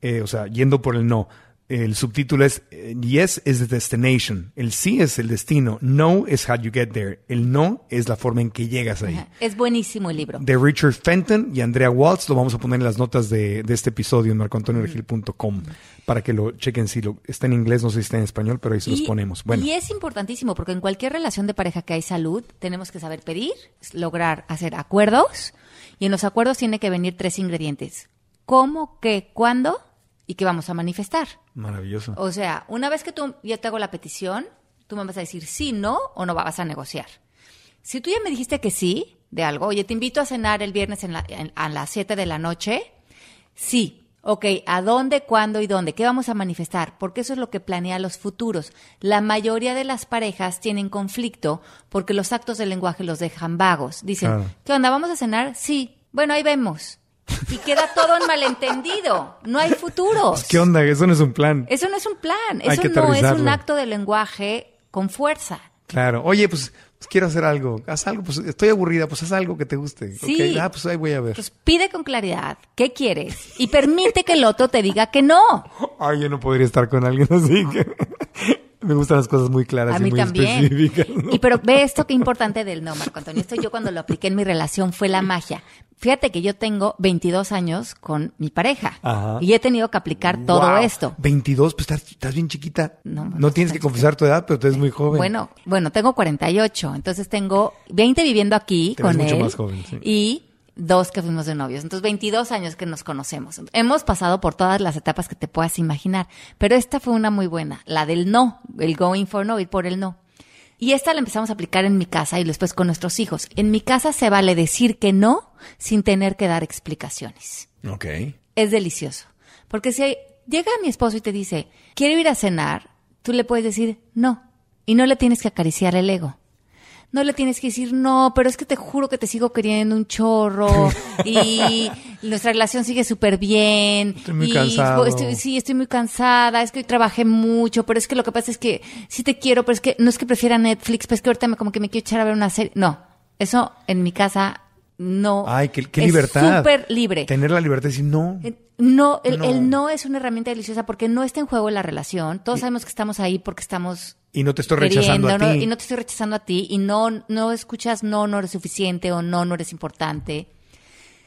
eh, o sea, yendo por el no. El subtítulo es eh, Yes is the destination. El sí es el destino. No is how you get there. El no es la forma en que llegas ahí. Ajá. Es buenísimo el libro. De Richard Fenton y Andrea Waltz. Lo vamos a poner en las notas de, de este episodio en marcoantonioregil.com para que lo chequen. Si lo, está en inglés, no sé si está en español, pero ahí se los ponemos. Bueno, Y es importantísimo porque en cualquier relación de pareja que hay salud, tenemos que saber pedir, lograr hacer acuerdos. Y en los acuerdos tiene que venir tres ingredientes. ¿Cómo, qué, cuándo y qué vamos a manifestar? maravilloso. O sea, una vez que tú, yo te hago la petición, tú me vas a decir sí, no o no vas a negociar. Si tú ya me dijiste que sí de algo, oye, te invito a cenar el viernes en la- en- a las 7 de la noche, sí. Ok, ¿a dónde, cuándo y dónde? ¿Qué vamos a manifestar? Porque eso es lo que planea los futuros. La mayoría de las parejas tienen conflicto porque los actos del lenguaje los dejan vagos. Dicen, Claro. ¿qué onda? ¿Vamos a cenar? Sí. Bueno, ahí vemos. Y queda todo en malentendido. No hay futuros. ¿Qué onda? Eso no es un plan. Eso no es un plan. Hay Eso no es un acto de lenguaje con fuerza. Claro. Oye, pues, pues quiero hacer algo. Haz algo. Pues estoy aburrida. Pues haz algo que te guste. Sí. Ah, pues ahí voy a ver. Pues pide con claridad qué quieres y permite que el otro te diga que no. Ay, yo no podría estar con alguien así. que- Me gustan las cosas muy claras A y mí muy también. específicas. ¿no? Y pero ve esto qué importante del no, Marco Antonio. Esto yo cuando lo apliqué en mi relación fue la magia. Fíjate que yo tengo 22 años con mi pareja Ajá. y he tenido que aplicar todo esto. 22, pues estás, estás bien chiquita. No, No, bueno, tienes que confesar tu edad, pero tú eres muy joven. Bueno, bueno, tengo 48, entonces tengo 20 viviendo aquí Te ves con mucho él más joven, sí. y dos que fuimos de novios. Entonces, 22 años que nos conocemos. Hemos pasado por todas las etapas que te puedas imaginar, pero esta fue una muy buena, la del no, el going for no, ir por el no. Y esta la empezamos a aplicar en mi casa y después con nuestros hijos. En mi casa se vale decir que no sin tener que dar explicaciones Ok. es delicioso. Porque si llega mi esposo y te dice, quiero ir a cenar, tú le puedes decir no. Y no le tienes que acariciar el ego. No le tienes que decir, no, pero es que te juro que te sigo queriendo un chorro y nuestra relación sigue súper bien. Estoy muy y cansado. estoy- sí, estoy muy cansada, es que hoy trabajé mucho, pero es que lo que pasa es que sí te quiero, pero es que no es que prefiera Netflix, pero es que ahorita me, como que me quiero echar a ver una serie. No, eso en mi casa no. Ay, qué, qué es libertad. súper libre. Tener la libertad de decir no. No el, No. el no es una herramienta deliciosa porque no está en juego la relación. Todos sabemos que estamos ahí porque estamos Y no te estoy rechazando queriendo, a ¿no? ti. y no te estoy rechazando a ti y no no escuchas no no eres suficiente o no no eres importante,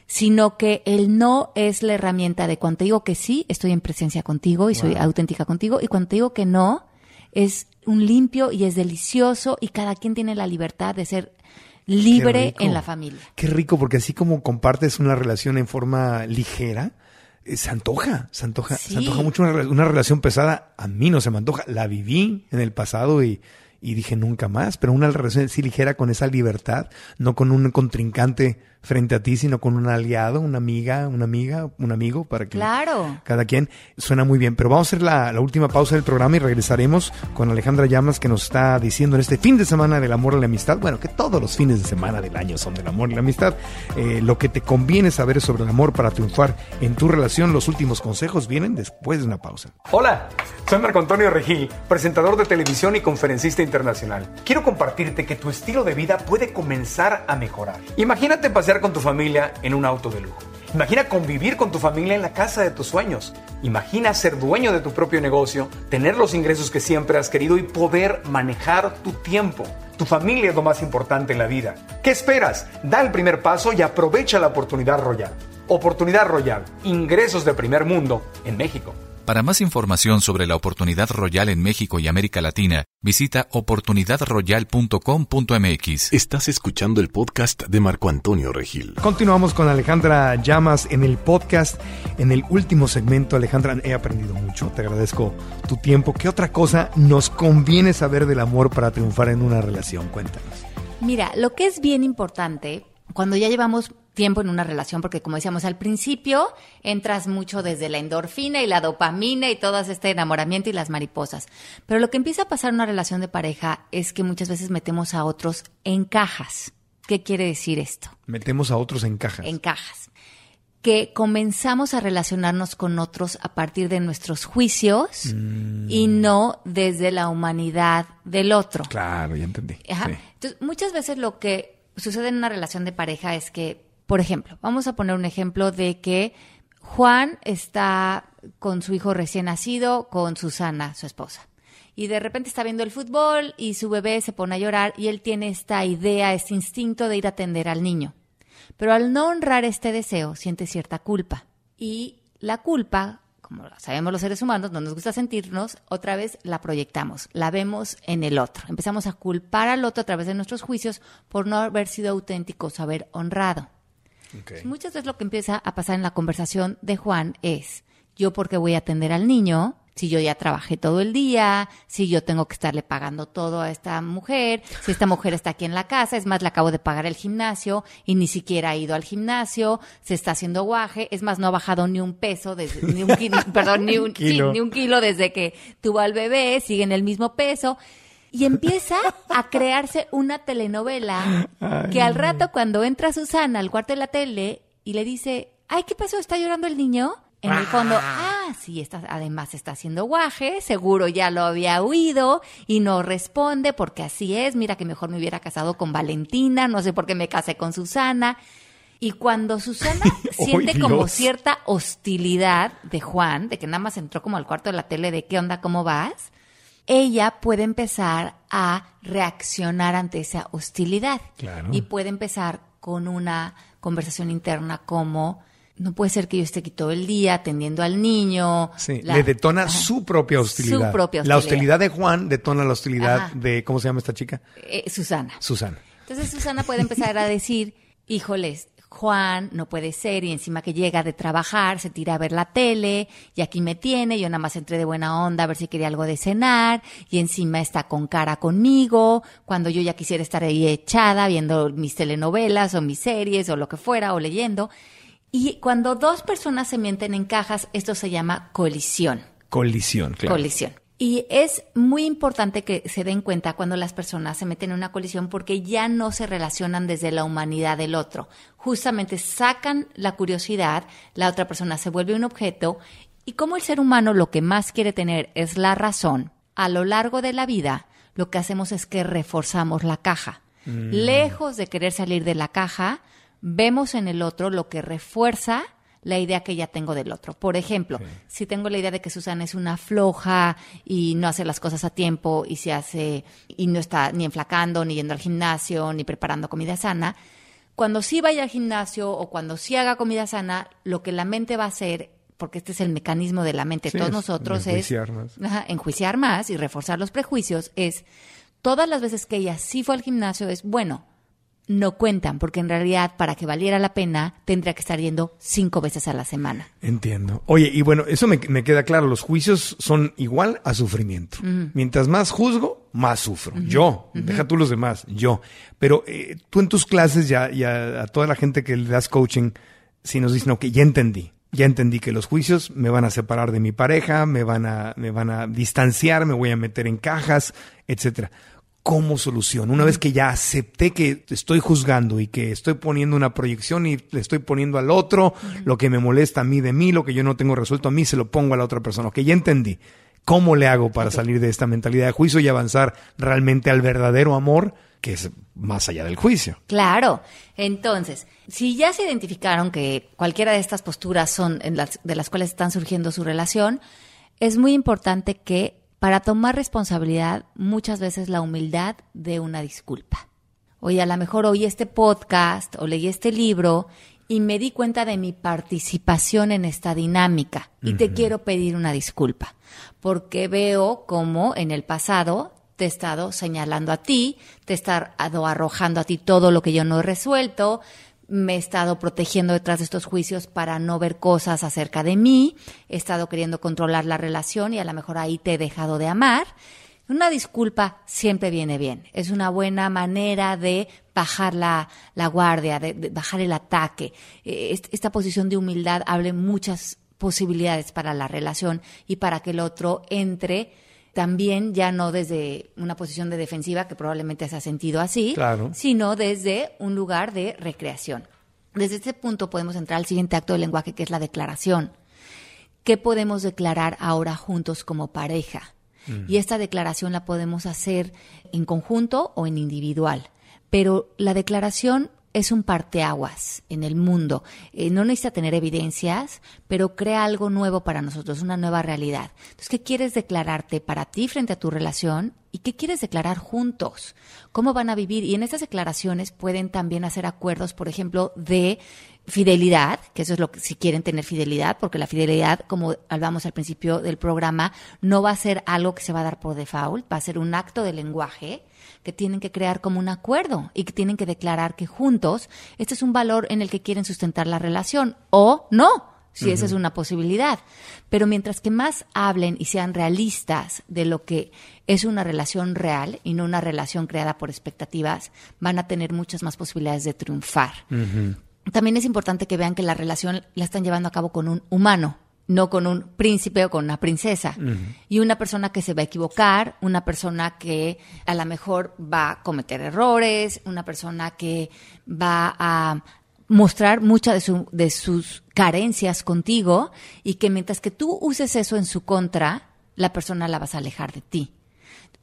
sino que el no es la herramienta de cuando te digo que sí, estoy en presencia contigo y soy auténtica contigo y cuando te digo que no es un limpio y es delicioso y cada quien tiene la libertad de ser libre en la familia. Qué rico, porque así como compartes una relación en forma ligera, se antoja, se antoja, Sí. se antoja mucho una, una relación pesada. A mí no se me antoja. La viví en el pasado y, y dije nunca más, pero una relación así ligera con esa libertad, no con un contrincante frente a ti, sino con un aliado, una amiga, una amiga, un amigo, para que Claro. cada quien suena muy bien. Pero vamos a hacer la, la última pausa del programa y regresaremos con Alejandra Llamas que nos está diciendo en este fin de semana del amor y la amistad, bueno, que todos los fines de semana del año son del amor y la amistad, eh, lo que te conviene saber sobre el amor para triunfar en tu relación, los últimos consejos vienen después de una pausa. Hola, soy Marco Antonio Regil, presentador de televisión y conferencista internacional. Quiero compartirte que tu estilo de vida puede comenzar a mejorar. Imagínate con tu familia en un auto de lujo. Imagina convivir con tu familia en la casa de tus sueños. Imagina ser dueño de tu propio negocio, tener los ingresos que siempre has querido y poder manejar tu tiempo. Tu familia es lo más importante en la vida. ¿Qué esperas? Da el primer paso y aprovecha la oportunidad royal. Oportunidad royal, ingresos de primer mundo en México. Para más información sobre la oportunidad royal en México y América Latina, visita oportunidadroyal.com.mx. Estás escuchando el podcast de Marco Antonio Regil. Continuamos con Alejandra Llamas en el podcast. En el último segmento, Alejandra, he aprendido mucho. Te agradezco tu tiempo. ¿Qué otra cosa nos conviene saber del amor para triunfar en una relación? Cuéntanos. Mira, lo que es bien importante cuando ya llevamos tiempo en una relación, porque como decíamos al principio, entras mucho desde la endorfina y la dopamina y todo este enamoramiento y las mariposas. Pero lo que empieza a pasar en una relación de pareja es que muchas veces metemos a otros en cajas. ¿Qué quiere decir esto? Metemos a otros en cajas. En cajas. Que comenzamos a relacionarnos con otros a partir de nuestros juicios y no desde la humanidad del otro. Claro, ya entendí. Ajá. Sí. Entonces, muchas veces lo que sucede en una relación de pareja es que, por ejemplo, vamos a poner un ejemplo de que Juan está con su hijo recién nacido, con Susana, su esposa. Y de repente está viendo el fútbol y su bebé se pone a llorar y él tiene esta idea, este instinto de ir a atender al niño. Pero al no honrar este deseo, siente cierta culpa. Y la culpa, como sabemos los seres humanos, no nos gusta sentirnos, otra vez la proyectamos, la vemos en el otro. Empezamos a culpar al otro a través de nuestros juicios por no haber sido auténticos, haber honrado. Muchas veces lo que empieza a pasar en la conversación de Juan es, yo porque voy a atender al niño, si yo ya trabajé todo el día, si yo tengo que estarle pagando todo a esta mujer, si esta mujer está aquí en la casa, es más, le acabo de pagar el gimnasio y ni siquiera ha ido al gimnasio, se está haciendo guaje, es más, no ha bajado ni un peso, desde, ni un kilo, perdón, ni un, Kilo. sí, ni un kilo desde que tuvo al bebé, sigue en el mismo peso. Y empieza a crearse una telenovela que al rato cuando entra Susana al cuarto de la tele y le dice, ay, ¿qué pasó? ¿Está llorando el niño? En el fondo, ah, sí, está, además está haciendo guaje, seguro ya lo había oído y no responde porque así es, mira que mejor me hubiera casado con Valentina, no sé por qué me casé con Susana. Y cuando Susana siente ¡Ay, como cierta hostilidad de Juan, de que nada más entró como al cuarto de la tele de qué onda, cómo vas, ella puede empezar a reaccionar ante esa hostilidad. Claro. Y puede empezar con una conversación interna como, no puede ser que yo esté aquí todo el día atendiendo al niño. Sí, La- le detona Ajá. su propia hostilidad. Su propia La hostilidad. hostilidad de Juan detona la hostilidad Ajá. de, ¿cómo se llama esta chica? Eh, Susana. Susana. Entonces Susana puede empezar a decir, híjoles, Juan no puede ser y encima que llega de trabajar se tira a ver la tele y aquí me tiene, yo nada más entré de buena onda a ver si quería algo de cenar y encima está con cara conmigo cuando yo ya quisiera estar ahí echada viendo mis telenovelas o mis series o lo que fuera o leyendo. Y cuando dos personas se mienten en cajas, esto se llama colisión. Colisión, claro. Colisión. Y es muy importante que se den cuenta cuando las personas se meten en una colisión porque ya no se relacionan desde la humanidad del otro. Justamente sacan la curiosidad, la otra persona se vuelve un objeto y como el ser humano lo que más quiere tener es la razón, a lo largo de la vida lo que hacemos es que reforzamos la caja. Lejos de querer salir de la caja, vemos en el otro lo que refuerza la idea que ya tengo del otro. Por ejemplo, si tengo la idea de que Susana es una floja y no hace las cosas a tiempo y se hace y no está ni enflacando, ni yendo al gimnasio, ni preparando comida sana, cuando sí vaya al gimnasio o cuando sí haga comida sana, lo que la mente va a hacer, porque este es el mecanismo de la mente de Sí, todos es nosotros, es enjuiciar más. Ajá, enjuiciar más y reforzar los prejuicios, es todas las veces que ella sí fue al gimnasio, es bueno, no cuentan, porque en realidad para que valiera la pena tendría que estar yendo cinco veces a la semana. Entiendo. Oye, y bueno, eso me, me queda claro. Los juicios son igual a sufrimiento. Mientras más juzgo, más sufro. Yo. Deja tú los demás. Yo. Pero eh, tú en tus clases ya, ya a toda la gente que le das coaching, si nos dicen, ok, ya entendí. Ya entendí que los juicios me van a separar de mi pareja, me van a, me van a distanciar, me voy a meter en cajas, etcétera. ¿Cómo solución? Una vez que ya acepté que estoy juzgando y que estoy poniendo una proyección y le estoy poniendo al otro lo que me molesta a mí de mí, lo que yo no tengo resuelto a mí, se lo pongo a la otra persona. Ok, ya entendí. ¿Cómo le hago para salir de esta mentalidad de juicio y avanzar realmente al verdadero amor que es más allá del juicio? Claro. Entonces, si ya se identificaron que cualquiera de estas posturas son en las, de las cuales están surgiendo su relación, es muy importante que para tomar responsabilidad, muchas veces la humildad de una disculpa. Oye, a lo mejor oí este podcast o leí este libro y me di cuenta de mi participación en esta dinámica y te quiero pedir una disculpa porque veo como en el pasado te he estado señalando a ti, te he estado arrojando a ti todo lo que yo no he resuelto, me he estado protegiendo detrás de estos juicios para no ver cosas acerca de mí, he estado queriendo controlar la relación y a lo mejor ahí te he dejado de amar. Una disculpa siempre viene bien. Es una buena manera de bajar la, la guardia, de, de bajar el ataque. Est- esta posición de humildad abre muchas posibilidades para la relación y para que el otro entre también ya no desde una posición de defensiva, que probablemente se ha sentido así, Claro. sino desde un lugar de recreación. Desde este punto podemos entrar al siguiente acto del lenguaje, que es la declaración. ¿Qué podemos declarar ahora juntos como pareja? Y esta declaración la podemos hacer en conjunto o en individual. Pero la declaración es un parteaguas en el mundo. Eh, no necesita tener evidencias, pero crea algo nuevo para nosotros, una nueva realidad. Entonces, ¿qué quieres declararte para ti frente a tu relación? ¿Y qué quieres declarar juntos? ¿Cómo van a vivir? Y en estas declaraciones pueden también hacer acuerdos, por ejemplo, de fidelidad, que eso es lo que si quieren tener fidelidad, porque la fidelidad, como hablamos al principio del programa, no va a ser algo que se va a dar por default, va a ser un acto de lenguaje que tienen que crear como un acuerdo y que tienen que declarar que juntos este es un valor en el que quieren sustentar la relación o no. si esa es una posibilidad. Pero mientras que más hablen y sean realistas de lo que es una relación real y no una relación creada por expectativas, van a tener muchas más posibilidades de triunfar. También es importante que vean que la relación la están llevando a cabo con un humano, no con un príncipe o con una princesa. Y una persona que se va a equivocar, una persona que a lo mejor va a cometer errores, una persona que va a mostrar muchas de, su, de sus carencias contigo y que mientras que tú uses eso en su contra, la persona la vas a alejar de ti.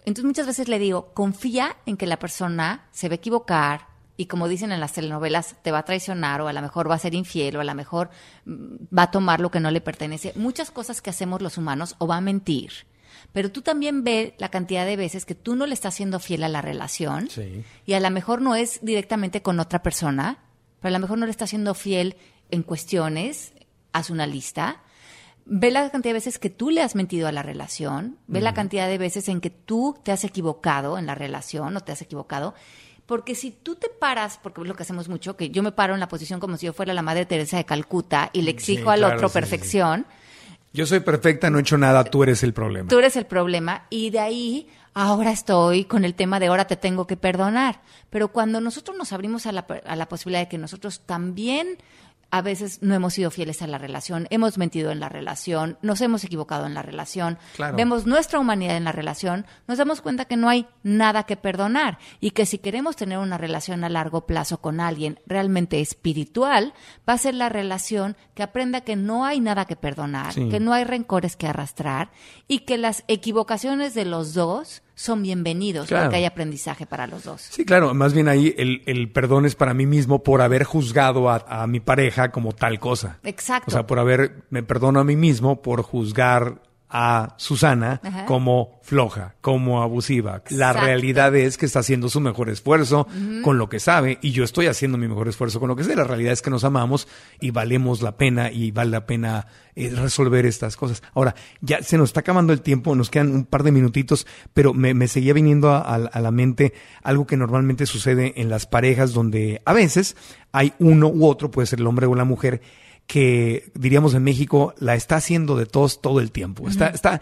Entonces muchas veces le digo, confía en que la persona se va a equivocar, y como dicen en las telenovelas, te va a traicionar o a lo mejor va a ser infiel o a lo mejor mm, va a tomar lo que no le pertenece. Muchas cosas que hacemos los humanos o va a mentir. Pero tú también ve la cantidad de veces que tú no le estás siendo fiel a la relación y a lo mejor no es directamente con otra persona, pero a lo mejor no le estás siendo fiel en cuestiones, haz una lista. Ve la cantidad de veces que tú le has mentido a la relación, ve la cantidad de veces en que tú te has equivocado en la relación o te has equivocado porque si tú te paras, porque es lo que hacemos mucho, que yo me paro en la posición como si yo fuera la Madre Teresa de Calcuta y le exijo al otro perfección. Yo soy perfecta, no he hecho nada, tú eres el problema. Tú eres el problema y de ahí ahora estoy con el tema de ahora te tengo que perdonar. Pero cuando nosotros nos abrimos a la, a la posibilidad de que nosotros también a veces no hemos sido fieles a la relación, hemos mentido en la relación, nos hemos equivocado en la relación, vemos nuestra humanidad en la relación, nos damos cuenta que no hay nada que perdonar y que si queremos tener una relación a largo plazo con alguien realmente espiritual, va a ser la relación que aprenda que no hay nada que perdonar, que no hay rencores que arrastrar y que las equivocaciones de los dos son bienvenidos porque hay aprendizaje para los dos. Sí, claro, más bien ahí el, perdón es para mí mismo por haber juzgado a, mi pareja como tal cosa. Exacto. O sea, por haber, me perdono a mí mismo por juzgar a Susana como floja, como abusiva. La realidad es que está haciendo su mejor esfuerzo con lo que sabe y yo estoy haciendo mi mejor esfuerzo con lo que sé. La realidad es que nos amamos y valemos la pena y vale la pena eh, resolver estas cosas. Ahora, ya se nos está acabando el tiempo, nos quedan un par de minutitos, pero me, seguía viniendo a la mente algo que normalmente sucede en las parejas donde a veces hay uno u otro, puede ser el hombre o la mujer, que diríamos en México la está haciendo de todos todo el tiempo. Está, está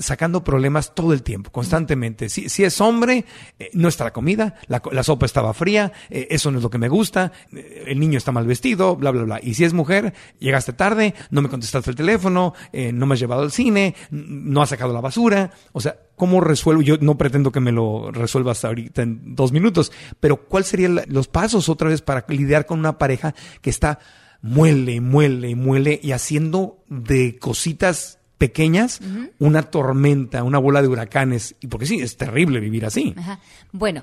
sacando problemas todo el tiempo, constantemente. Si, si es hombre, eh, no está la comida, la, la sopa estaba fría, eh, eso no es lo que me gusta, eh, el niño está mal vestido, bla, bla, bla. Y si es mujer, llegaste tarde, no me contestaste el teléfono, no me has llevado al cine, no has sacado la basura. O sea, ¿cómo resuelvo? Yo no pretendo que me lo resuelvas ahorita en dos minutos, pero ¿cuáles serían los pasos otra vez para lidiar con una pareja que está muele y muele y muele y haciendo de cositas pequeñas una tormenta, una bola de huracanes. Y porque sí, es terrible vivir así. Bueno,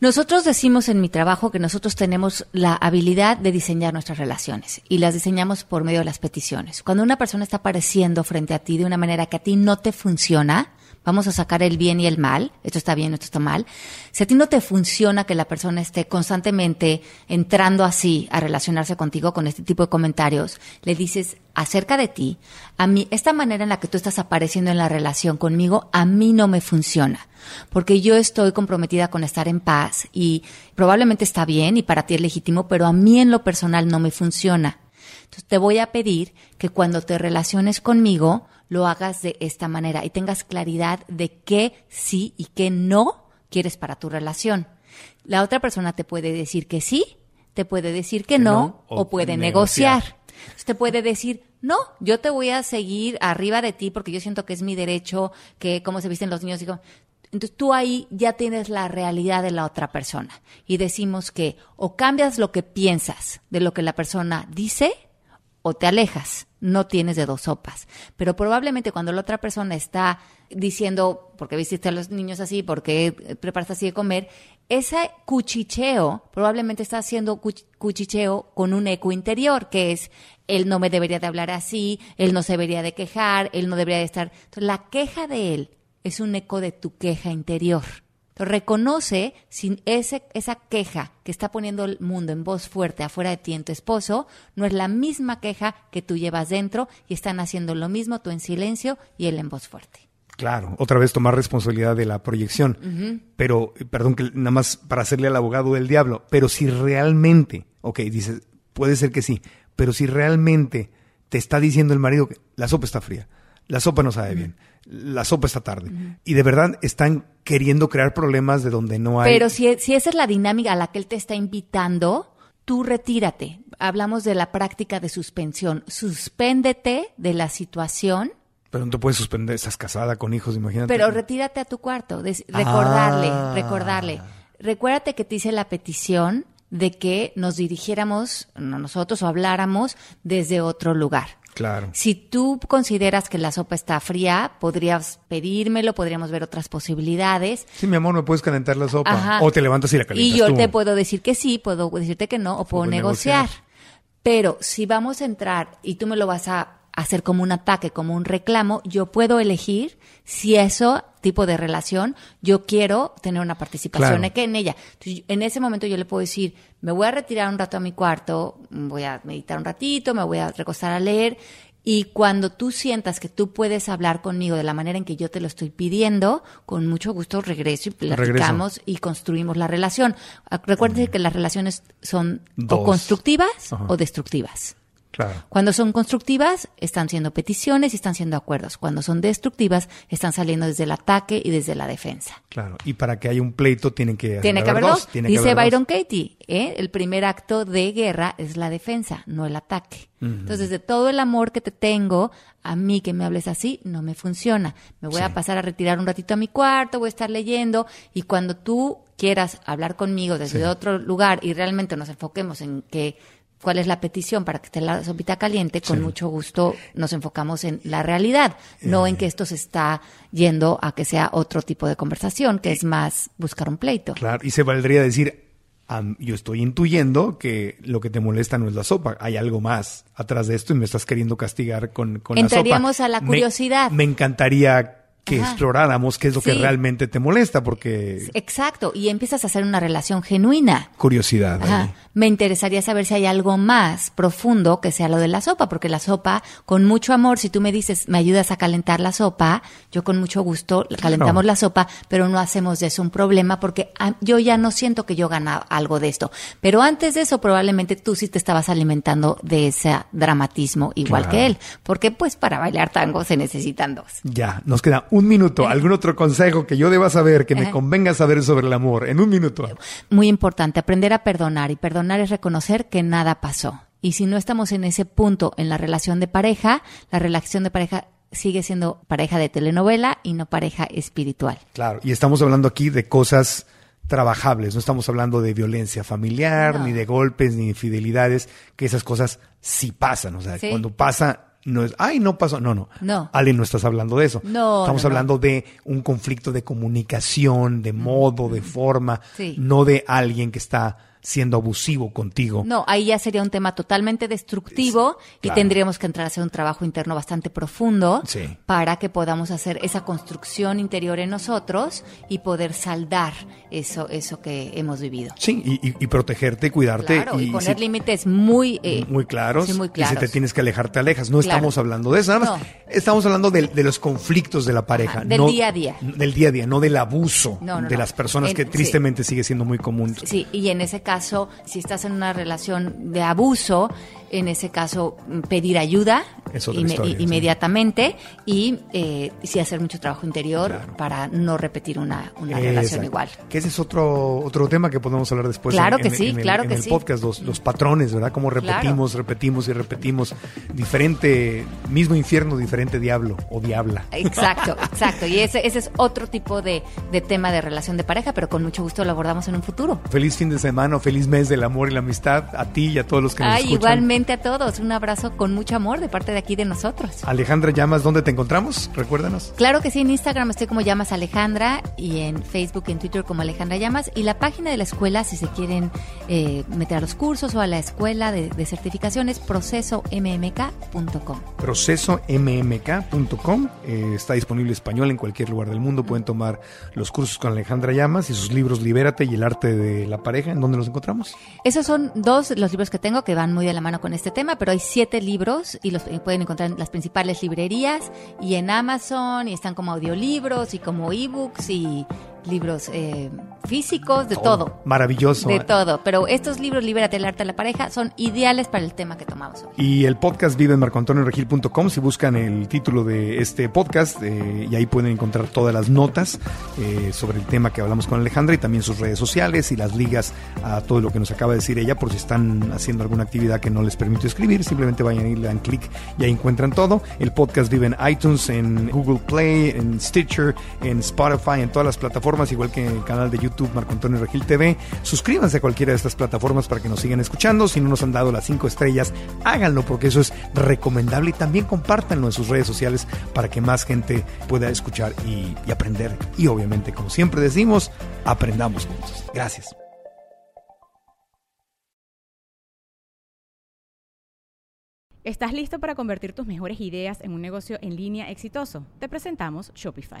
nosotros decimos en mi trabajo que nosotros tenemos la habilidad de diseñar nuestras relaciones y las diseñamos por medio de las peticiones. Cuando una persona está apareciendo frente a ti de una manera que a ti no te funciona, vamos a sacar el bien y el mal, esto está bien, esto está mal. Si a ti no te funciona que la persona esté constantemente entrando así a relacionarse contigo con este tipo de comentarios, le dices acerca de ti, a mí, esta manera en la que tú estás apareciendo en la relación conmigo, a mí no me funciona, porque yo estoy comprometida con estar en paz y probablemente está bien y para ti es legítimo, pero a mí en lo personal no me funciona. Entonces te voy a pedir que cuando te relaciones conmigo, lo hagas de esta manera y tengas claridad de qué sí y qué no quieres para tu relación. La otra persona te puede decir que sí, te puede decir que, no, o, puede negociar. te puede decir, no, yo te voy a seguir arriba de ti porque yo siento que es mi derecho, que cómo se visten los niños. Digo, entonces tú ahí ya tienes la realidad de la otra persona y decimos que o cambias lo que piensas de lo que la persona dice o te alejas, no tienes de dos sopas. Pero probablemente cuando la otra persona está diciendo, porque viste a los niños así, porque preparas así de comer, ese cuchicheo probablemente está haciendo cuchicheo con un eco interior, que es, él no me debería de hablar así, él no se debería de quejar, él no debería de estar... Entonces, la queja de él es un eco de tu queja interior reconoce sin ese, esa queja que está poniendo el mundo en voz fuerte afuera de ti en tu esposo, no es la misma queja que tú llevas dentro y están haciendo lo mismo tú en silencio y él en voz fuerte. Claro, otra vez tomar responsabilidad de la proyección. Pero, perdón, que nada más para hacerle al abogado del diablo, pero si realmente, ok, dices, puede ser que sí, pero si realmente te está diciendo el marido que la sopa está fría, la sopa no sabe bien, la sopa está tarde. Y de verdad están queriendo crear problemas de donde no hay. Pero si, si esa es la dinámica a la que él te está invitando, tú retírate. Hablamos de la práctica de suspensión. Suspéndete de la situación. Pero no te puedes suspender, estás casada con hijos, imagínate. Pero retírate a tu cuarto, des- recordarle, Ah. recordarle. Recuérdate que te hice la petición de que nos dirigiéramos, no nosotros, o habláramos desde otro lugar. Claro. Si tú consideras que la sopa está fría, podrías pedírmelo, podríamos ver otras posibilidades. Sí, mi amor, ¿me puedes calentar la sopa? Ajá. O te levantas y la calientas Y yo tú. te puedo decir que sí, puedo decirte que no, o puedo Puedo negociar. negociar. Pero si vamos a entrar y tú me lo vas a hacer como un ataque, como un reclamo, yo puedo elegir si eso tipo de relación yo quiero tener una participación Claro. en ella. Entonces, en ese momento yo le puedo decir, me voy a retirar un rato a mi cuarto, voy a meditar un ratito, me voy a recostar a leer. Y cuando tú sientas que tú puedes hablar conmigo de la manera en que yo te lo estoy pidiendo, con mucho gusto regreso y Regreso. platicamos y construimos la relación. Recuerden que las relaciones son Dos. o constructivas Ajá. o destructivas. Claro. Cuando son constructivas, están siendo peticiones y están siendo acuerdos. Cuando son destructivas, están saliendo desde el ataque y desde la defensa. Claro. Y para que haya un pleito tienen que, Tiene que haber dos. Tiene que Dice haber Byron dos. Katie, ¿eh? el primer acto de guerra es la defensa, no el ataque. Entonces, de todo el amor que te tengo, a mí que me hables así, no me funciona. Me voy a pasar a retirar un ratito a mi cuarto, voy a estar leyendo y cuando tú quieras hablar conmigo desde Sí. otro lugar y realmente nos enfoquemos en que cuál es la petición para que esté la sopita caliente, con Sí. mucho gusto nos enfocamos en la realidad, no Eh. en que esto se está yendo a que sea otro tipo de conversación, que es más buscar un pleito. Claro. Y se valdría decir, yo estoy intuyendo que lo que te molesta no es la sopa. Hay algo más atrás de esto y me estás queriendo castigar con, con la sopa. Entraríamos a la Me- curiosidad. Me, encantaría que Ajá. exploráramos qué es lo que realmente te molesta, porque Exacto, y empiezas a hacer una relación genuina. curiosidad. Ajá. Me interesaría saber si hay algo más profundo que sea lo de la sopa, porque la sopa, con mucho amor, si tú me dices, me ayudas a calentar la sopa, yo con mucho gusto calentamos la sopa, pero no hacemos de eso un problema, porque ah, yo ya no siento que yo gana algo de esto. Pero antes de eso, probablemente tú sí te estabas alimentando de ese dramatismo igual Claro. que él, porque pues para bailar tango se necesitan dos. Ya, nos queda un minuto. ¿Algún otro consejo que yo deba saber, que me convenga saber sobre el amor? En un minuto. Muy importante, aprender a perdonar. Y perdonar es reconocer que nada pasó. Y si no estamos en ese punto en la relación de pareja, la relación de pareja sigue siendo pareja de telenovela y no pareja espiritual. Claro, y estamos hablando aquí de cosas trabajables, no estamos hablando de violencia familiar, No. ni de golpes, ni de infidelidades, que esas cosas sí pasan. O sea, Sí. cuando pasa, no es, ay, no pasó. No, no. No. Ale, no estás hablando de eso. No, Estamos no, no. hablando de un conflicto de comunicación, de modo, de forma, Sí. no de alguien que está siendo abusivo contigo. No, ahí ya sería un tema totalmente destructivo y Claro. tendríamos que entrar a hacer un trabajo interno bastante profundo Sí. para que podamos hacer esa construcción interior en nosotros y poder saldar eso, eso que hemos vivido. Sí, y, y- y protegerte, cuidarte. Claro, y, y poner si- límites muy, eh, muy claros. sí, muy Y si claros. te tienes que alejar, te alejas. No Claro. estamos hablando de eso. Nada más No. estamos hablando de, de los conflictos de la pareja. Del no- día a día. Del día a día, no del abuso No, de las personas En- que sí. tristemente sigue siendo muy común. Sí, y en ese caso, si estás en una relación de abuso, en ese caso mm, pedir ayuda inme- historia, sí. inmediatamente y eh, sí hacer mucho trabajo interior Claro. para no repetir una, una relación igual. Que ese es otro, otro tema que podemos hablar después Claro en, que en- sí, en el, claro en que el sí. podcast, los, los patrones, ¿verdad? Cómo repetimos, repetimos y repetimos. Diferente, mismo infierno, diferente diablo o diabla. Exacto, exacto. Y ese, ese es otro tipo de, de tema de relación de pareja, pero con mucho gusto lo abordamos en un futuro. Feliz fin de semana, feliz mes del amor y la amistad a ti y a todos los que nos Ay, escuchan. igualmente a todos. Un abrazo con mucho amor de parte de aquí de nosotros. Alejandra Llamas, ¿dónde te encontramos? Recuérdanos. Claro que sí, en Instagram estoy como Llamas Alejandra y en Facebook y en Twitter como Alejandra Llamas. Y la página de la escuela, si se quieren eh, meter a los cursos o a la escuela de, de certificaciones, procesommk.com. procesommk.com. Eh, está disponible español en cualquier lugar del mundo. Pueden tomar los cursos con Alejandra Llamas y sus libros Libérate y el arte de la pareja. ¿En dónde encontramos? Esos son dos los libros que tengo que van muy de la mano con este tema, pero hay siete libros y los pueden encontrar en las principales librerías y en Amazon y están como audiolibros y como ebooks y, libros eh, físicos, de todo. Maravilloso. De todo. Pero estos libros, Libérate el arte de la pareja, son ideales para el tema que tomamos hoy. Y el podcast vive en marcoantonioregil.com. Si buscan el título de este podcast, eh, y ahí pueden encontrar todas las notas eh, sobre el tema que hablamos con Alejandra y también sus redes sociales y las ligas a todo lo que nos acaba de decir ella. Por si están haciendo alguna actividad que no les permite escribir, simplemente vayan y le dan clic y ahí encuentran todo. El podcast vive en iTunes, en Google Play, en Stitcher, en Spotify, en todas las plataformas, igual que el canal de YouTube Marco Antonio Regil TV. Suscríbanse a cualquiera de estas plataformas para que nos sigan escuchando. Si no nos han dado las cinco estrellas, háganlo porque eso es recomendable y también compártanlo en sus redes sociales para que más gente pueda escuchar y aprender. Y obviamente, como siempre decimos, aprendamos juntos. Gracias. ¿Estás listo para convertir tus mejores ideas en un negocio en línea exitoso? Te presentamos Shopify.